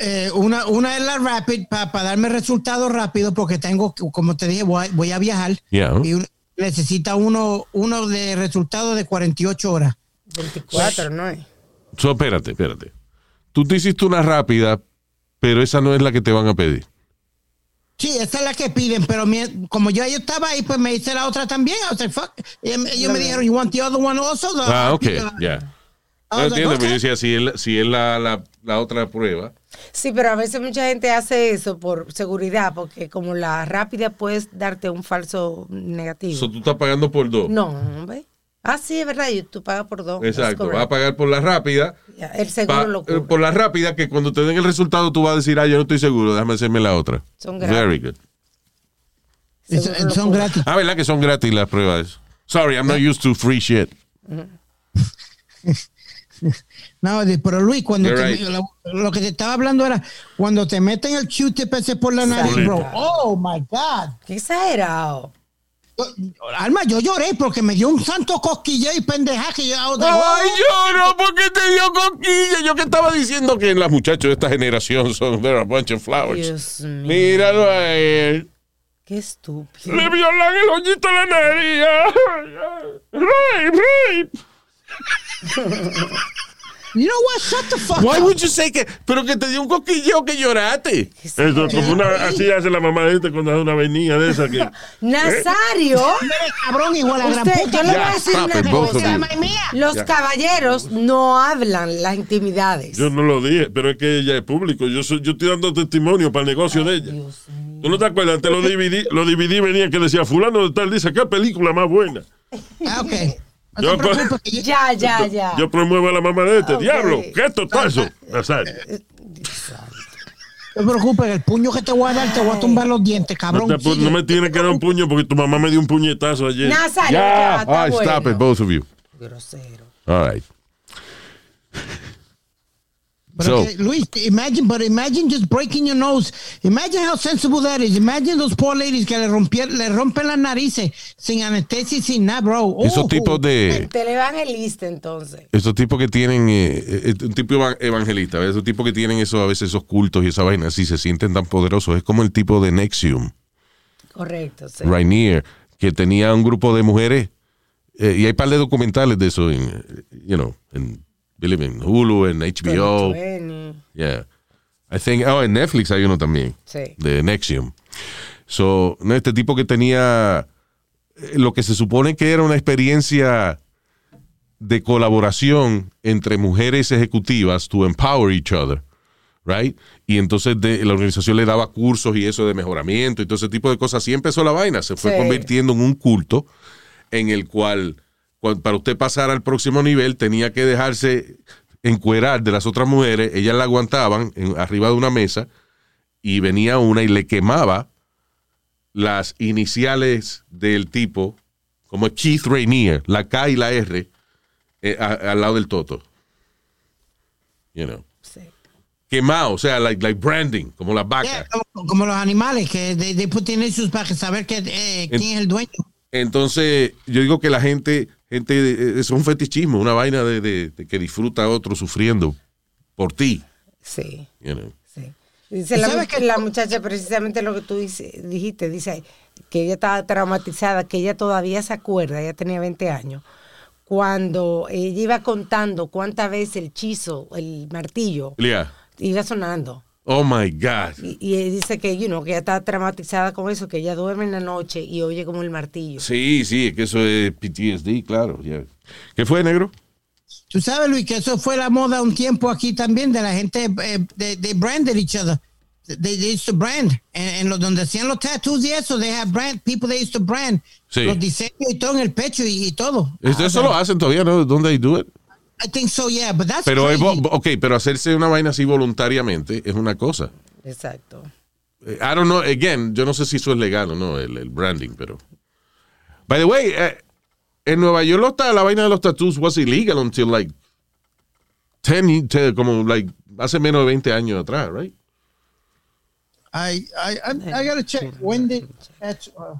eh, una, una es la rapid para darme resultados rápido porque tengo, como te dije, voy, a- voy a viajar. Yeah. Y un- necesita uno, uno de resultados de 48 horas. 24, ¿no es? So, espérate, espérate. Tú te hiciste una rápida, pero esa no es la que te van a pedir. Sí, esa es la que piden, pero mi- como yo, yo estaba ahí, pues me hice la otra también. I was like, fuck. Ellos, me dijeron, you want the other one also? The- Ah, ok, ya. No entiendo, pero yo decía, si es, la- si es la, la, la otra prueba. Sí, pero a veces mucha gente hace eso por seguridad, porque como la rápida puedes darte un falso negativo. So, tú estás pagando por dos. No, hombre. Ah, sí, es verdad, y tú pagas por dos. Exacto, vas a pagar por la rápida. Ya, El seguro pa- lo eh, cubre. por la rápida, que cuando te den el resultado tú vas a decir, ah, yo no estoy seguro, déjame hacerme la otra. Son gratis. Very good. Seguro son- gratis. Ah, ¿verdad que son gratis las pruebas? Sorry, I'm not used to free shit. No, de- pero Luis, cuando te- right. lo, lo que te estaba hablando era cuando te meten el Q-tip ese por la nariz, bro. Oh my God. Qué exagerado. Alma, yo lloré porque me dio un santo cosquilleo y pendeja que yo. Like, Ay, oh. lloro porque te dio coquilla. Yo que estaba diciendo que los muchachos de esta generación son they're a bunch of flowers. Dios mío. Míralo a él. Qué estúpido. Le violan el hoyito a la nariz. Rape, rape. You know what? Shut the fuck Why up. would you say que, pero que te dio un coquilleo que lloraste? Eso, como una, así hace la mamá de este cuando hace una avenida de esa que. Nazario, Eres cabrón igual a gran usted, puta. yo le voy a decir una cosa. Los caballeros no hablan las intimidades. Yo no lo dije, pero es que ella es público. Yo soy, yo estoy dando testimonio para el negocio de ella. Dios mío. ¿Tú no te acuerdas? Antes lo dividí, lo dividí venía que decía fulano de tal, dice, ¿qué película más buena? Ah, ok. No Yo- te preocupes. que yo- Ya, ya, ya. Yo promuevo a la mamá de este. Diablo, ¿qué es totazo? Nazario. No te preocupes, el puño que te voy a dar te voy a tumbar los dientes, No, cabrón. te no me tienes que dar un puño porque tu mamá me dio un puñetazo ayer. Nazario, Ya, ya, está ay, bueno. stop it, both of you. Grosero. All right. So- Luis, imagine, but imagine just breaking your nose. Imagine how sensible that is. Imagine those poor ladies que le, rompier, le rompen las narices sin anestesia y sin nada, bro. Esos tipos de... El televangelista, entonces. Esos tipos que tienen, eh, eh, un tipo eva- evangelista, ¿ves? esos tipos que tienen eso, a veces esos cultos y esa vaina, así se sienten tan poderosos. Es como el tipo de Nexium, Correcto, sí. Rainier, que tenía un grupo de mujeres, eh, y hay par de documentales de eso en, eh, you know, en, believe in Hulu, en HBO, yeah. I think, oh, en Netflix hay uno también, Sí. de Nexium. So, no, este tipo que tenía eh, lo que se supone que era una experiencia de colaboración entre mujeres ejecutivas to empower each other. right? Y entonces de- la organización le daba cursos y eso de mejoramiento y todo ese tipo de cosas. Así empezó la vaina. Se fue Sí. convirtiendo en un culto en el cual- para usted pasar al próximo nivel, tenía que dejarse encuerar de las otras mujeres. Ellas la aguantaban en- arriba de una mesa y venía una y le quemaba las iniciales del tipo, como Keith Rainier, la K y la R, eh, a- al lado del toto. You know. Sí. Quemado, o sea, like, like branding, como las Yeah, vacas. como, como los animales que they, they put initials para saber que, eh, quién es el dueño. Entonces, yo digo que la gente, gente eh, es un fetichismo, una vaina de, de- de que disfruta a otro sufriendo por ti. Sí. you know. Sí. Dice la, ¿Sabes qué? la muchacha precisamente lo que tú dice- dijiste, dice que ella estaba traumatizada, que ella todavía se acuerda, ella tenía 20 años, cuando ella iba contando cuántas veces el chizo, el martillo, iba sonando. Oh my God. Y, y dice que, you know, que ella está traumatizada con eso, que ella duerme en la noche y oye como el martillo. Sí, sí, es que eso es PTSD, claro. yeah. ¿Qué fue, negro? Tú sabes, Luis, que eso fue la moda un tiempo aquí también de la gente, eh, de, they branded each other. They, they used to brand. En, en los donde hacían los tattoos y eso, they have brand, people they used to brand. Sí. Los diseños y todo en el pecho y, y todo. Eso, Ah, eso lo hacen todavía, ¿no? ¿Dónde they do it? I think so, yeah, but that's Pero, crazy. ok, pero hacerse una vaina así voluntariamente es una cosa. Exacto. Eh, I don't know, again, yo no sé si eso es legal o no, el, el branding, pero. By the way, eh, en Nueva York la vaina de los tattoos was illegal until like 10, y- te- como like hace menos de 20 años atrás, right? I, I, I, I gotta check. When did that, uh,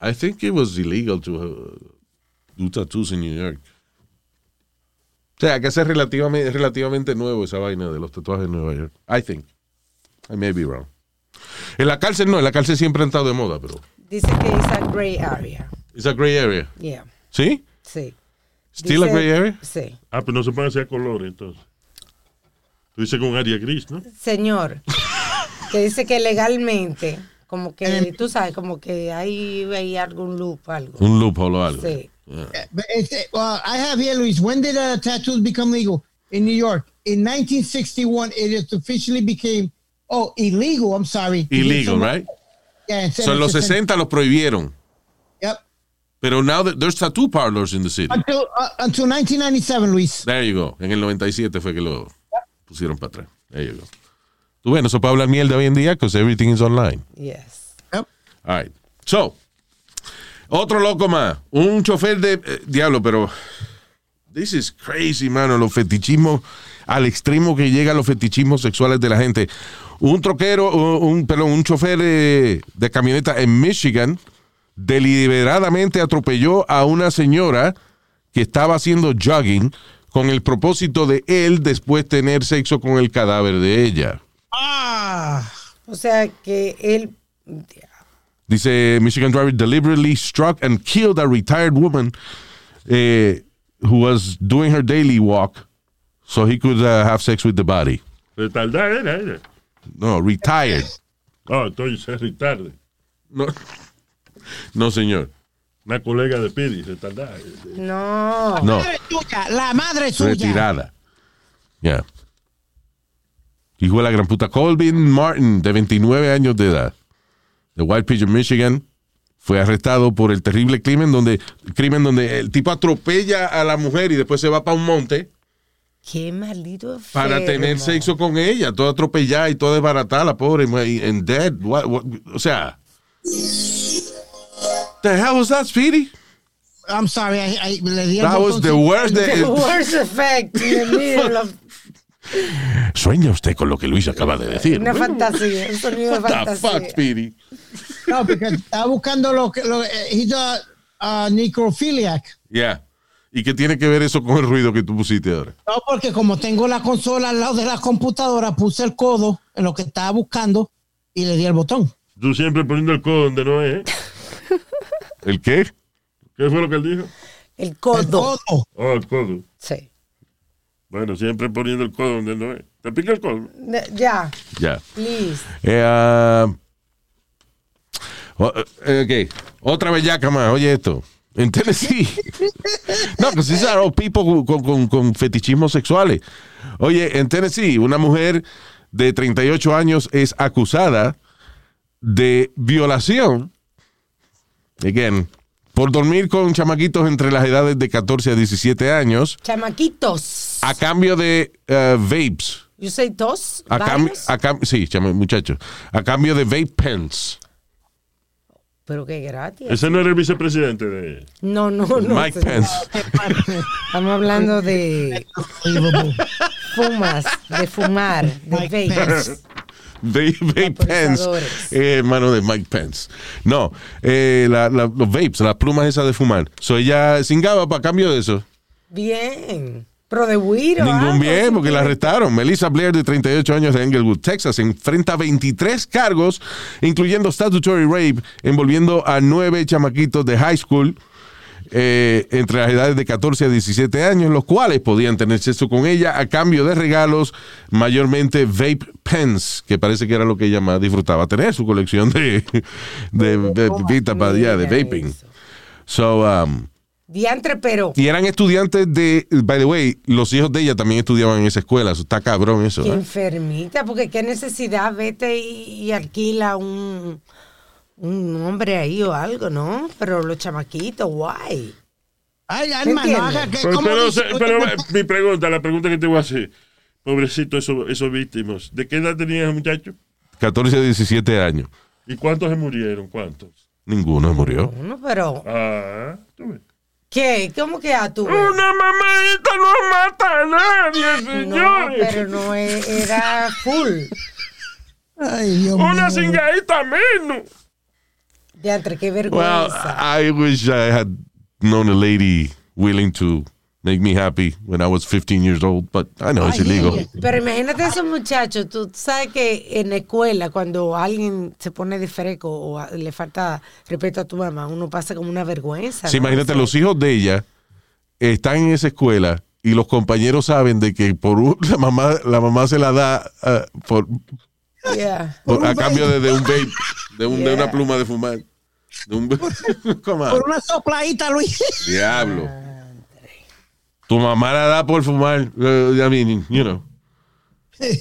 I think it was illegal to uh, do tattoos in New York. O sea, que es relativamente, es relativamente nuevo esa vaina de los tatuajes en Nueva York. I think. I may be wrong. En la cárcel no, en la cárcel siempre han estado de moda, pero. Dice que es a gray area. It's a gray area. Yeah. ¿Sí? Sí. Still a Dice- gray area? Sí. Ah, pero no se puede hacer color entonces. Tú dices con área gris, ¿no? Señor, que dice que legalmente, como que, tú sabes, como que hay, hay algún loop, algo. Un loophole o algo. Sí. But it's, uh, I have here, Luis. When did uh, tattoos become legal in New York? In 1961, it officially became oh illegal. I'm sorry. Illegal, right? Yeah, So en los 60 los prohibieron. Yep. Pero now that there's tattoo parlors in the city. Until uh, until 1997, Luis. There you go. En el 97 fue que lo pusieron para atrás. There you go. Tú ves, no se puede hablar mierda hoy en día because everything is online. Yes. Yep. All right. So, otro loco más. Un chofer de... eh, diablo, pero... This is crazy, mano. Los fetichismos al extremo que llegan los fetichismos sexuales de la gente. Un troquero, un, perdón, un chofer eh, de camioneta en Michigan deliberadamente atropelló a una señora que estaba haciendo jogging con el propósito de él después tener sexo con el cadáver de ella. Ah. O sea que él, Dice Michigan driver deliberately struck and killed a retired woman eh, who was doing her daily walk so he could uh, have sex with the body. Era, era. No, retired. Oh, entonces es retarde. No, no señor. Una colega de Pidi, retardar. no. No, Madre tuya, la madre suya. retirada. Ya. Hijo de la gran puta. Colvin Martin, de 29 años de edad, de White Pigeon, Michigan, fue arrestado por el terrible crimen donde, crimen donde el tipo atropella a la mujer y después se va para un monte. Qué maldito para enfermo. tener sexo con ella, toda atropellada y toda desbaratada, la pobre, and dead. What- what- o sea, the hell was that, Speedy? I'm sorry, I, I, le di That was the worst. The worst effect in the middle of Sueña usted con lo que Luis acaba de decir. una fantasía, un sonido de What the fuck, Speedy? No, porque estaba buscando lo que. Lo, eh, he's a, a necrophiliac. Yeah. ¿Y qué tiene que ver eso con el ruido que tú pusiste ahora? No, porque como tengo la consola al lado de la computadora, puse el codo en lo que estaba buscando y le di el botón. Tú siempre poniendo el codo donde no es. ¿eh? ¿El qué? ¿Qué fue lo que él dijo? El El codo. codo. Oh, el codo. Sí. Bueno, siempre poniendo el codo donde no es. ¿Te pica el codo? Ya, Ya. please. Eh, eh, ok. Otra bellaca más. Oye esto. En Tennessee. no, que these are all people con, con, con fetichismos sexuales. Oye, en Tennessee, una mujer de 38 años, es acusada de violación, again, por dormir con chamaquitos entre las edades de 14 a 17 años, Chamaquitos. a cambio de eh, vapes. You say dos? A cambio, varios? a cam- sí, chama- muchachos, a cambio de vape pens. Pero qué gratis. Ese no era el vicepresidente de. No, no, no. Mike señor. Pence. Estamos hablando de fumas, de fumar, de vapes. Vape, vape eh, hermano de Mike Pence. No, eh, la- la- los vapes, las plumas esas de fumar. So ella cingaba para cambio de eso. Bien. Pero de Ningún algo, bien, porque la arrestaron. Melissa Blair, de 38 años, de Englewood, Texas, enfrenta 23 cargos, incluyendo statutory rape, envolviendo a nueve chamaquitos de high school eh, entre las edades de 14 a 17 años, los cuales podían tener sexo con ella a cambio de regalos, mayormente vape pens, que parece que era lo que ella más disfrutaba tener, su colección de, de, de, pipitas para allá, de vaping. eso. So, um, Diantre, pero y eran estudiantes de, by the way, los hijos de ella también estudiaban en esa escuela. Eso está cabrón eso. qué ¿eh? enfermita, porque qué necesidad, vete y, y alquila un, un hombre ahí o algo, ¿no? Pero los chamaquitos, guay. Ay, Alma, no haga que. Pero, ¿cómo pero, dice? pero, eh, mi pregunta, la pregunta que te voy a hacer. Pobrecito esos, esos víctimas. ¿De qué edad tenía ese muchacho? 14 a 17 años. ¿Y cuántos se murieron? ¿Cuántos? Ninguno murió. Uno, pero Ah, tú ves. ¿qué? ¿Cómo que a tu? Una mamadita no mata a nadie, No, señores. pero no e- era full. Ay, Dios Una mío. cingadita menos. Diantre, qué Well, vergüenza. I wish I had known a lady willing to make me happy when I was 15 years old, but I know it's Ay, illegal. ay, Pero imagínate a esos muchachos, tú sabes que en la escuela cuando alguien se pone de freco o le falta respeto a tu mamá, uno pasa como una vergüenza. Sí, ¿no? imagínate, O sea, los hijos de ella están en esa escuela y los compañeros saben de que por un- la mamá la mamá se la da ah, por, yeah. por- Por a cambio de, de un vape, de, un- de Yeah. una pluma de fumar. De un. Por una sopladita, Luis. Diablo. Tu mamá la da por fumar. eh, I mean, you know.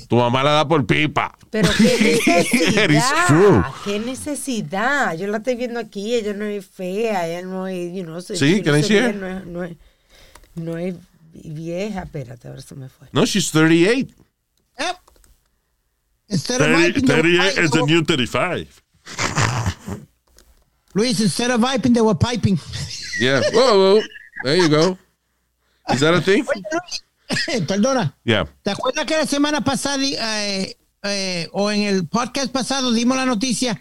Tu mamá la da por pipa. Pero qué necesidad, qué necesidad. Yo la estoy viendo aquí, ella no es fea, ella no es, you know, se- Sí, se her? bien, no es, no es, no es vieja, espérate, a ver si me fue. No, she's 38. Yep. Instead of 30, viping, they were 38 is the new 35. Luis, instead of viping, they were piping. Yeah. Whoa, whoa. There you go. Is that a thing? Perdona. Yeah. ¿Te acuerdas que la semana pasada eh, eh, o en el podcast pasado dimos la noticia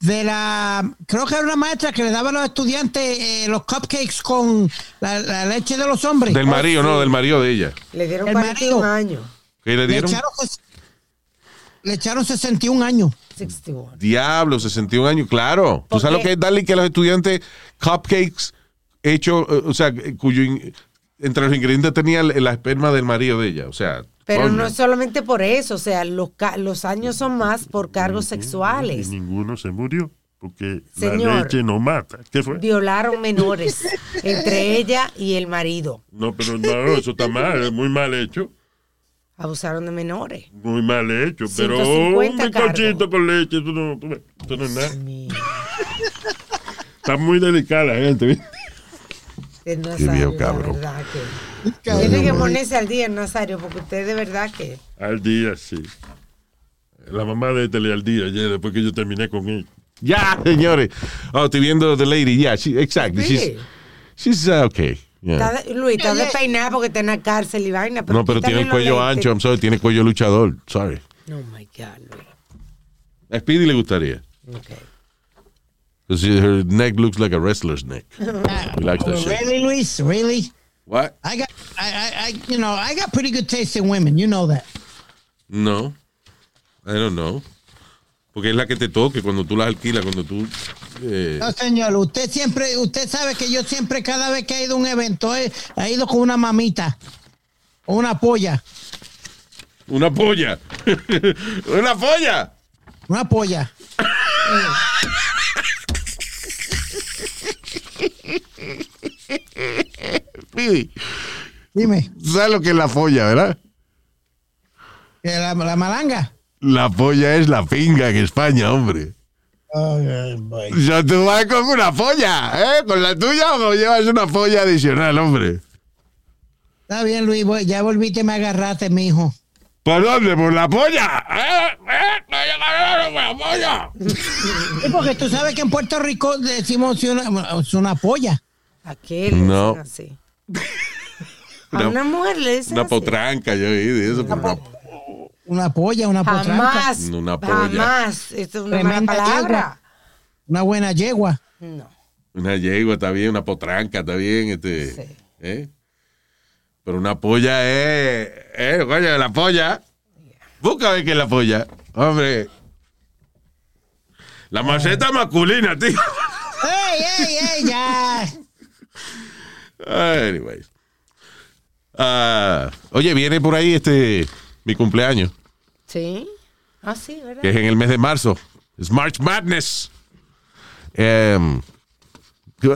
de la, creo que era una maestra que le daba a los estudiantes eh, los cupcakes con la, la leche de los hombres? Del marido, no, del marido de ella. Le dieron El 41 marido. años, ¿Qué le le, dieron? echaron, ses- le echaron 61 años. 61. Diablo, 61 años, claro. ¿Tú ¿Por sabes lo que es darle que a los estudiantes cupcakes hechos, eh, o sea, cuyo in- entre los ingredientes tenía la esperma del marido de ella? O sea, Pero coño. no es solamente por eso, o sea, los, ca- los años son más por cargos sexuales. ninguno se murió. Porque Señor. la leche no mata. ¿Qué fue? Violaron menores entre ella y el marido. No, pero no, eso está mal, es muy mal hecho. Abusaron de menores. Muy mal hecho. Pero 150 un bizcochito con leche, eso no, eso no es nada. Está muy delicada la gente. ¿viste? El Nazario, viejo la cabrón. que- Tiene que ponerse al día, Nazario, porque usted de verdad que... Al día, sí. La mamá de Tele al día, ya después que yo terminé con él. Ya, señores. Oh, estoy viendo The Lady. Yeah, she, exactly. Sí. She's, she's uh, okay. Yeah. Está de- Luis, está despeinada porque está en la cárcel y vaina. No, pero tiene el cuello ancho. I'm sorry, tiene cuello luchador. Sorry. Oh my God, Luis. A Speedy le gustaría. Okay. 'Cause her neck looks like a wrestler's neck. He likes that shit. Really, Luis? Really? What? I got, I, I, I, you know, I got pretty good taste in women. You know that. No. I don't know. Porque es la que te toque cuando tú las alquilas, cuando tú... eh, No, señor, usted siempre, usted sabe que yo siempre, cada vez que he ido a un evento, he, he ido con una mamita o una polla, una polla. una polla. una polla. Speedy. Dime, ¿Tú sabes lo que es la polla, verdad? la, la malanga. La polla es la pinga en España, hombre. Ay, boy. Ya tú vas con una polla, ¿eh? Con la tuya o llevas una polla adicional, hombre. Está bien, Luis, voy- ya volviste, me agarraste, mijo. ¿Por dónde? ¿Por la polla? ¿Eh? ¿Eh? ¿Me llegaron por la polla? Sí, porque tú sabes que en Puerto Rico decimos una, es una polla. ¿A qué le No. así? A Una- una mujer le dicen Una así. potranca, yo oí de eso. pero no. Una polla, una potranca. Jamás. Una polla. Jamás. Esto es una mala Tremenda palabra. Una buena yegua. No. Una yegua está bien, una potranca está bien, este. Sí. ¿eh? Pero una polla es. ¿Eh? Coño, la polla. Busca ver qué es la polla. Hombre. La maceta masculina, tío. ¡Ey, ey, ey! Ya. Anyways. Ah, oye, viene por ahí este. Mi cumpleaños, Sí. Ah, sí, ¿verdad? que es en el mes de marzo. Es March Madness. Em,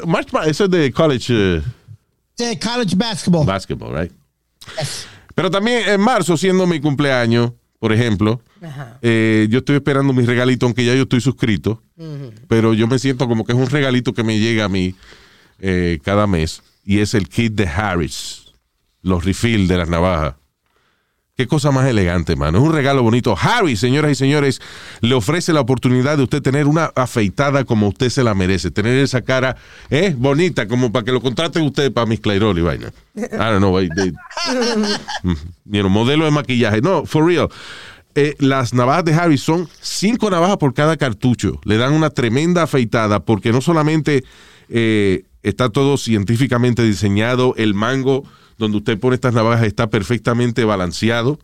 March Ma- eso es de college. eh, college basketball. basketball, right? Yes. Pero también en marzo, siendo mi cumpleaños, por ejemplo, Ajá. eh, yo estoy esperando mi regalito, aunque ya yo estoy suscrito, pero yo me siento como que es un regalito que me llega a mí eh, cada mes, y es el kit de Harris, los refill de las navajas. Qué cosa más elegante, mano. Es un regalo bonito. Harris, señoras y señores, le ofrece la oportunidad de usted tener una afeitada como usted se la merece. Tener esa cara eh, bonita, como para que lo contraten usted para mis Clairol y vaina. I don't know. they- you know, modelo de maquillaje. No, for real. Eh, las navajas de Harris son cinco navajas por cada cartucho. Le dan una tremenda afeitada porque no solamente eh, está todo científicamente diseñado, el mango donde usted pone estas navajas está perfectamente balanceado,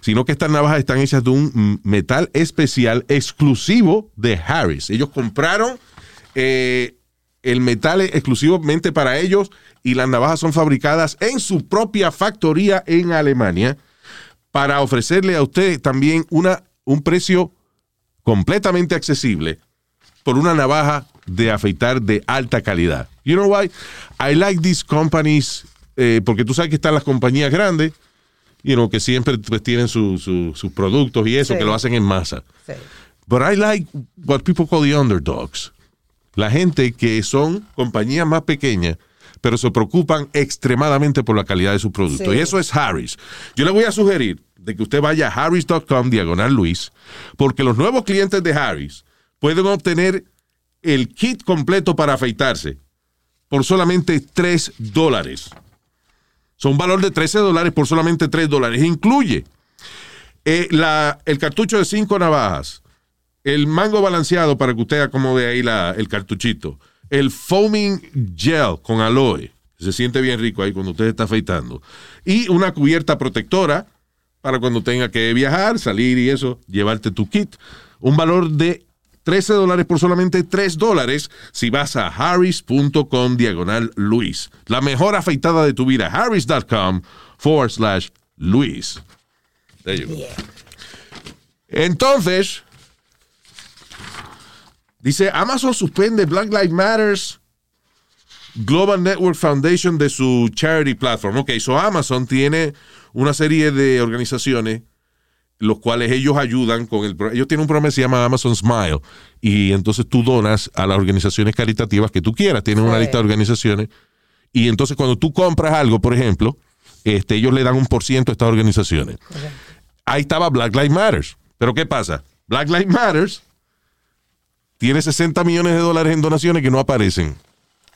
sino que estas navajas están hechas de un metal especial exclusivo de Harris. Ellos compraron eh, el metal es exclusivamente para ellos y las navajas son fabricadas en su propia factoría en Alemania para ofrecerle a usted también una, un precio completamente accesible por una navaja de afeitar de alta calidad. You know why? I like these companies, eh, porque tú sabes que están las compañías grandes, you know, que siempre pues, tienen su- su- sus productos y eso, Sí. que lo hacen en masa. Sí. But I like what people call the underdogs. La gente que son compañías más pequeñas, pero se preocupan extremadamente por la calidad de sus productos. Sí. Y eso es Harris. Yo le voy a sugerir de que usted vaya a harris.com diagonal Luis, porque los nuevos clientes de Harris pueden obtener el kit completo para afeitarse por solamente 3 dólares. Son un valor de 13 dólares por solamente 3 dólares. Incluye eh, la- el cartucho de 5 navajas, el mango balanceado para que usted acomode ahí la- el cartuchito, el foaming gel con aloe, se siente bien rico ahí cuando usted está afeitando, y una cubierta protectora para cuando tenga que viajar, salir y eso, llevarte tu kit. Un valor de 13 dólares por solamente 3 dólares si vas a harris.com diagonal Luis. La mejor afeitada de tu vida, harris.com forward slash Luis. There you go. Entonces, dice, Amazon suspende Black Lives Matters Global Network Foundation de su charity platform. Ok, so Amazon tiene una serie de organizaciones los cuales ellos ayudan con el... Ellos tienen un programa que se llama Amazon Smile y entonces tú donas a las organizaciones caritativas que tú quieras. Tienen una lista de organizaciones y entonces cuando tú compras algo, por ejemplo, este, ellos le dan un por ciento a estas organizaciones. Ahí estaba Black Lives Matters. Pero ¿qué pasa? Black Lives Matters tiene 60 millones de dólares en donaciones que no aparecen.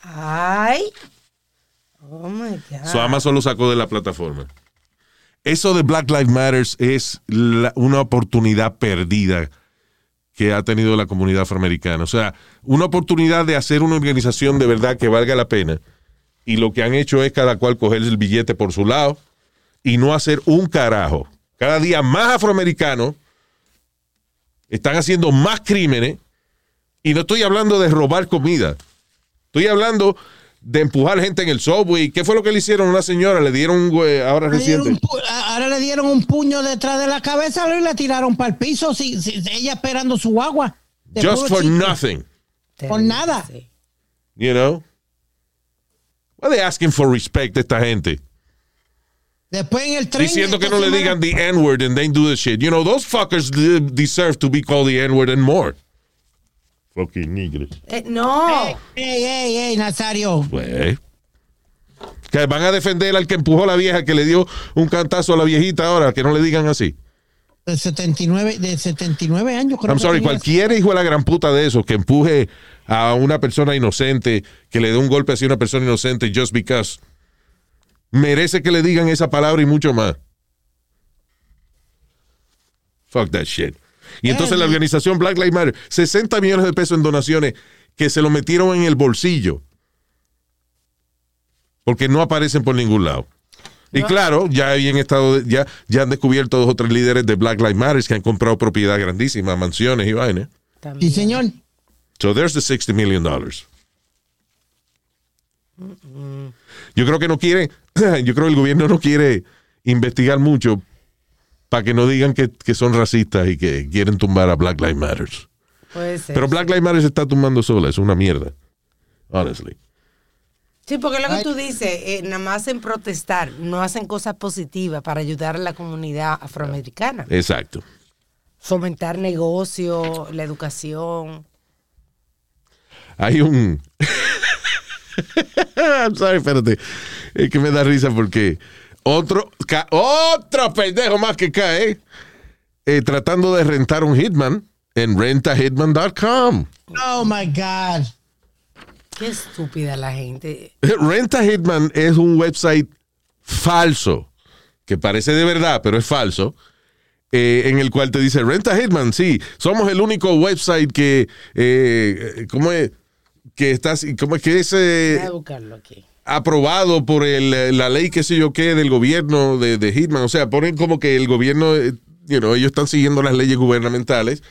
Ay. Oh my God. So Amazon lo sacó de la plataforma. Eso de Black Lives Matters es la- una oportunidad perdida que ha tenido la comunidad afroamericana. O sea, una oportunidad de hacer una organización de verdad que valga la pena. Y lo que han hecho es cada cual coger el billete por su lado y no hacer un carajo. Cada día más afroamericanos están haciendo más crímenes. Y no estoy hablando de robar comida. Estoy hablando de empujar gente en el subway. ¿Qué fue lo que le hicieron a una señora? Le dieron un güey ahora Le reciente. un a- ahora le dieron un puño detrás de la cabeza y la tiraron para el piso, si, si- ella esperando su agua. Just for nothing. por nada. You know? Why they asking for respect esta gente? Después en el tren. Diciendo que no le digan the N-word and they do the shit. You know, those fuckers de- deserve to be called the N-word and more. Fucking niggas. Eh, no. Ey, ey, ey, Nazario. Pues. Que van a defender al que empujó a la vieja, que le dio un cantazo a la viejita ahora, que no le digan así. De 79, de 79 años. creo I'm sorry, cualquier hijo de la gran puta de esos que empuje a una persona inocente, que le dé un golpe así a una persona inocente just because, merece que le digan esa palabra y mucho más. Fuck that shit. Y entonces la organización Black Lives Matter, 60 millones de pesos en donaciones que se lo metieron en el bolsillo. Porque no aparecen por ningún lado. Y claro, ya habían estado, ya, ya han descubierto dos o tres líderes de Black Lives Matter que han comprado propiedad grandísima, mansiones y vainas. Sí, señor. So there's the 60 million dollars. Yo creo que no quiere, yo creo que el gobierno no quiere investigar mucho para que no digan que, que son racistas y que quieren tumbar a Black Lives Matter. Puede ser. Pero Black Lives Matter se está tumbando sola, es una mierda. Honestly. Sí, porque lo que tú dices, eh, nada más hacen protestar, no hacen cosas positivas para ayudar a la comunidad afroamericana. Exacto. Fomentar negocio, la educación. Hay un. I'm sorry, espérate. Es que me da risa porque otro, ca- otro pendejo más que cae eh, tratando de rentar un hitman en rentahitman.com. Oh my God. Qué estúpida la gente. Renta Hitman es un website falso, que parece de verdad, pero es falso, eh, en el cual te dice, Renta Hitman, sí, somos el único website que, eh, ¿cómo es? Que estás, ¿cómo es que es eh, Voy a buscarlo aquí. Aprobado por el, la ley, qué sé yo qué, del gobierno de, de Hitman? O sea, ponen como que el gobierno, eh, you know, ellos están siguiendo las leyes gubernamentales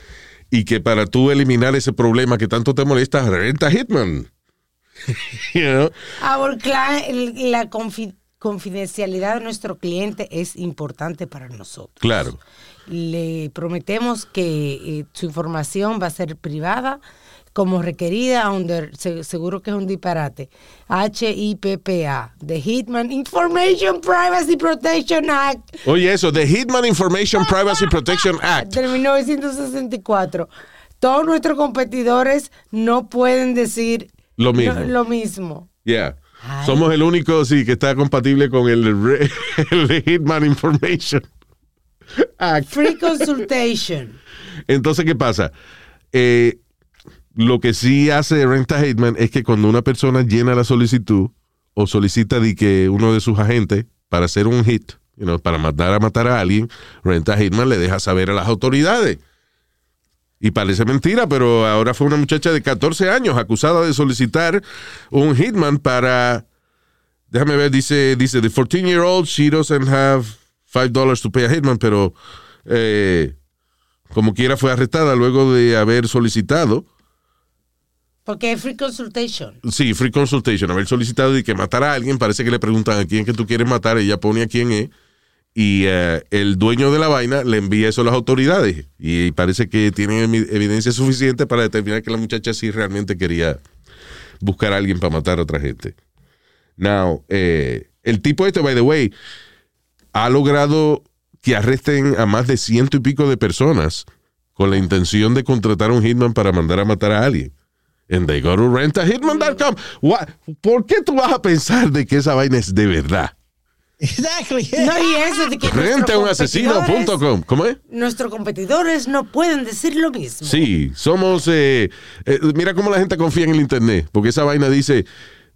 y que para tú eliminar ese problema que tanto te molesta, Renta Hitman. You know? La confi- confidencialidad de nuestro cliente es importante para nosotros. Claro. Le prometemos que eh, su información va a ser privada como requerida, under, se- seguro que es un disparate. HIPPA, The Hitman Information Privacy Protection Act Oye, eso, The Hitman Information Privacy Protection Act. del 1964. Todos nuestros competidores no pueden decir Lo mismo. Lo, lo mismo. Yeah. Ay. Somos el único, sí, que está compatible con el, el Hitman Information Act. Free consultation. Entonces, ¿qué pasa? Eh, lo que sí hace Renta Hitman es que cuando una persona llena la solicitud o solicita de que uno de sus agentes para hacer un hit, para matar a matar a alguien, Renta Hitman le deja saber a las autoridades. Y parece mentira, pero ahora fue una muchacha de 14 años acusada de solicitar un hitman para. Déjame ver, dice, dice, the 14-year-old, she doesn't have $5 to pay a hitman, pero eh, como quiera fue arrestada luego de haber solicitado, Porque es free consultation. sí, free consultation, haber solicitado y que matara a alguien, parece que le preguntan a quién que tú quieres matar, ella pone a quién es, y eh, el dueño de la vaina le envía eso a las autoridades, y parece que tienen evi- evidencia suficiente para determinar que la muchacha sí realmente quería buscar a alguien para matar a otra gente. Now, eh, el tipo este, by the way, ha logrado que arresten a más de ciento y pico de personas con la intención de contratar a un hitman para mandar a matar a alguien. And they go to rentahitman.com. ¿Por qué tú vas a pensar de que esa vaina es de verdad? Exactly. No, y eso de que Renteunasesino.com. ¿Cómo es? Nuestros competidores no pueden decir lo mismo. Sí, somos. eh, eh, mira cómo la gente confía en el Internet, porque esa vaina dice: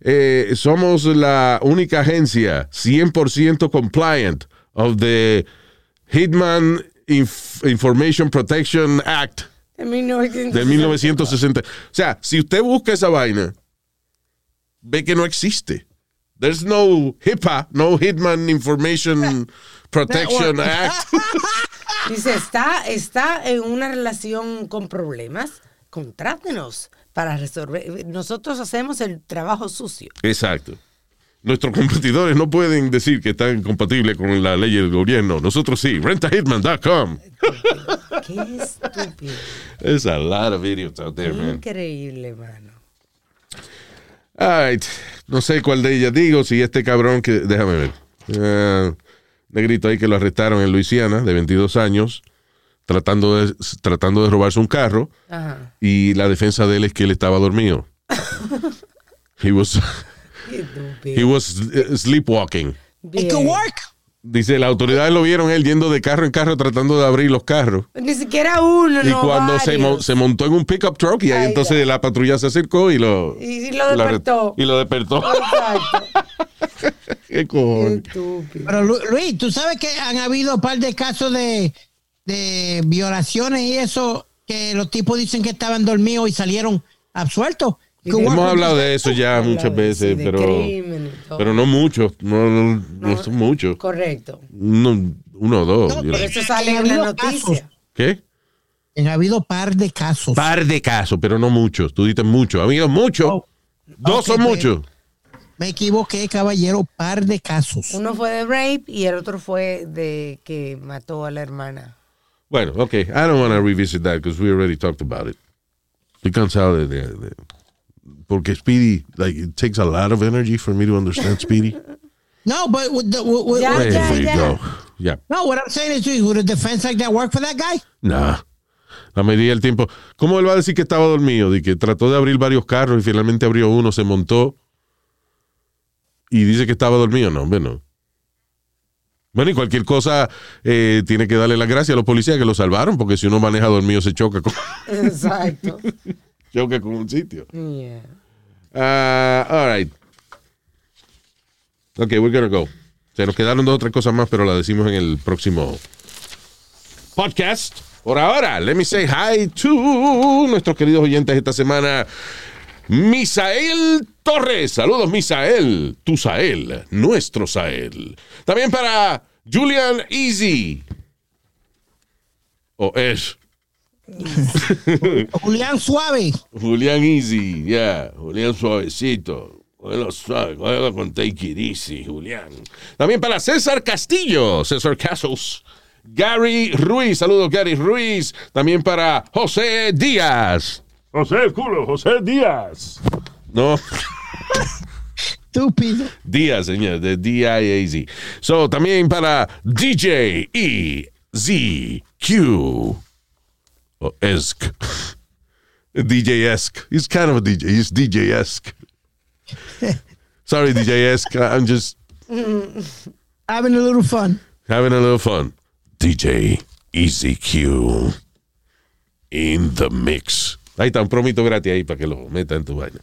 eh, somos la única agencia 100% compliant of the Hitman Inf- Information Protection Act En 1960. de 1960. O sea, si usted busca esa vaina, ve que no existe. There's no HIPAA, no Hitman Information Protection Act. Dice, está, está en una relación con problemas, contrátenos para resolver. Nosotros hacemos el trabajo sucio. Exacto. Nuestros competidores no pueden decir que están compatibles con la ley del gobierno. Nosotros sí. Rentahitman.com. Qué estúpido. There's a lot of idiots out there, man. Increíble, mano. All right. No sé cuál de ellas digo, si este cabrón que... Déjame ver. Eh, negrito ahí que lo arrestaron en Luisiana, de 22 años, tratando de, tratando de robarse un carro. Ajá. Y la defensa de él es que él estaba dormido. he was, Qué estúpido. he was uh, sleepwalking. It could work. Dice, las autoridades lo vieron él yendo de carro en carro tratando de abrir los carros. Ni siquiera uno, y no cuando se, mo- varios. se montó en un pickup truck y ahí Ay, entonces ya. la patrulla se acercó y lo... Y lo despertó. Y lo despertó. Exacto. ¿Qué Qué cojones? estúpido. Pero Lu- Luis, tú sabes que han habido un par de casos de, de violaciones y eso, que los tipos dicen que estaban dormidos y salieron absueltos. Hemos hablado de eso ya muchas veces, sí, pero, pero no muchos, no, no, no son muchos. Correcto. Uno, uno o dos. No, Por eso sale en la habido noticia. casos. ¿Qué? Han habido par de casos. Par de casos, pero no muchos. Tú dices muchos. Amigos, muchos. Oh. Dos son pues. muchos. Me equivoqué, caballero, par de casos. Uno fue de rape y el otro fue de que mató a la hermana. Bueno, ok. I don't want to revisit that because we already talked about it. Estoy cansado de, de- de- Porque Speedy, like, it takes a lot of energy for me to understand Speedy. No, but with the, with, with- Ya, There ya, you ya. go. Yeah. no, what I'm saying is, would a defense like that work for that guy? Nah. La mayoría del tiempo. ¿Cómo él va a decir que estaba dormido? De que trató de abrir varios carros y finalmente abrió uno, se montó y dice que estaba dormido. No, hombre, no. Bueno, y cualquier cosa eh, tiene que darle las gracias a los policías que lo salvaron, porque si uno maneja dormido se choca con, Exacto. Choca con un sitio. Yeah. Ah, all right. Ok, we're gonna go. Se nos quedaron dos o tres cosas más, pero las decimos en el próximo podcast. Por ahora, let me say hi to nuestros queridos oyentes esta semana. Misael Torres. Saludos, Misael. Tu Sael. Nuestro Sael. También para Julian Easy. O es. Julián Suave. Julián Easy, ya, Julián Suavecito. Cógelo suave, cógelo con take it easy, Julián. También para César Castillo, César Castles. Gary Ruiz, saludos Gary Ruiz. También para José Díaz. José el culo, José Díaz. No, Estúpido. Díaz, señor, de D-I-A-Z. So, también para DJ E Z Q. O Esk. DJ Esk. He's kind of a DJ. He's DJ Esk. Sorry, DJ Esk. I'm just Having a little fun. having a little fun. DJ EZQ in the mix. Ahí está un promito gratis ahí para que lo meta en tu vaina.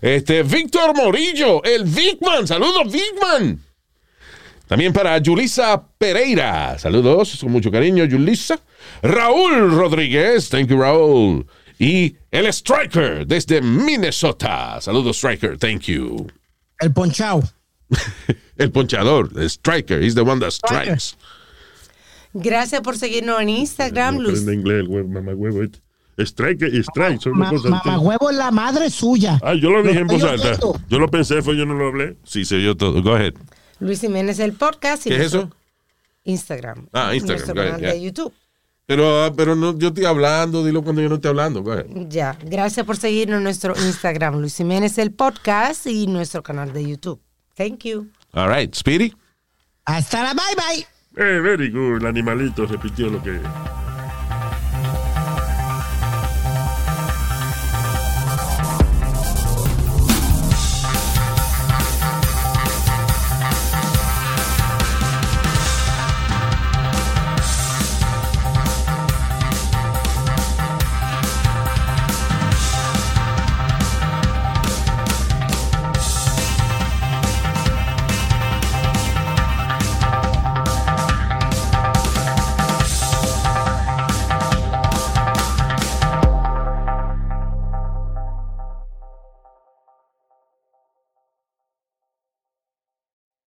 Este, Víctor Morillo, el Vicman. Saludos, Vicman. También para Yulisa Pereira. Saludos, con mucho cariño, Yulisa. Raúl Rodríguez. Thank you, Raúl. Y el Striker desde Minnesota. Saludos, Striker. Thank you. El ponchao. El ponchador, el Striker. He's the one that strikes. Gracias por seguirnos en Instagram, No Luis. aprende inglés, el huevo, mamá huevo. Strike y strike son Ma- dos cosas Mamá huevo es la madre suya. Ah, yo lo dije en voz alta. Yo lo pensé, fue yo no lo hablé. Sí, se oyó todo. Go ahead. Luis Jiménez, el podcast. y ¿Qué es eso? Instagram. Ah, Instagram, Nuestro ahead, yeah. de YouTube. Pero, ah, pero no, yo estoy hablando, dilo cuando yo no esté hablando. Go ahead. Ya. Gracias por seguirnos en nuestro Instagram, Luis Jiménez, el podcast y nuestro canal de YouTube. Thank you. All right, Speedy. Hasta la bye bye. Eh, very good. El animalito repitió lo que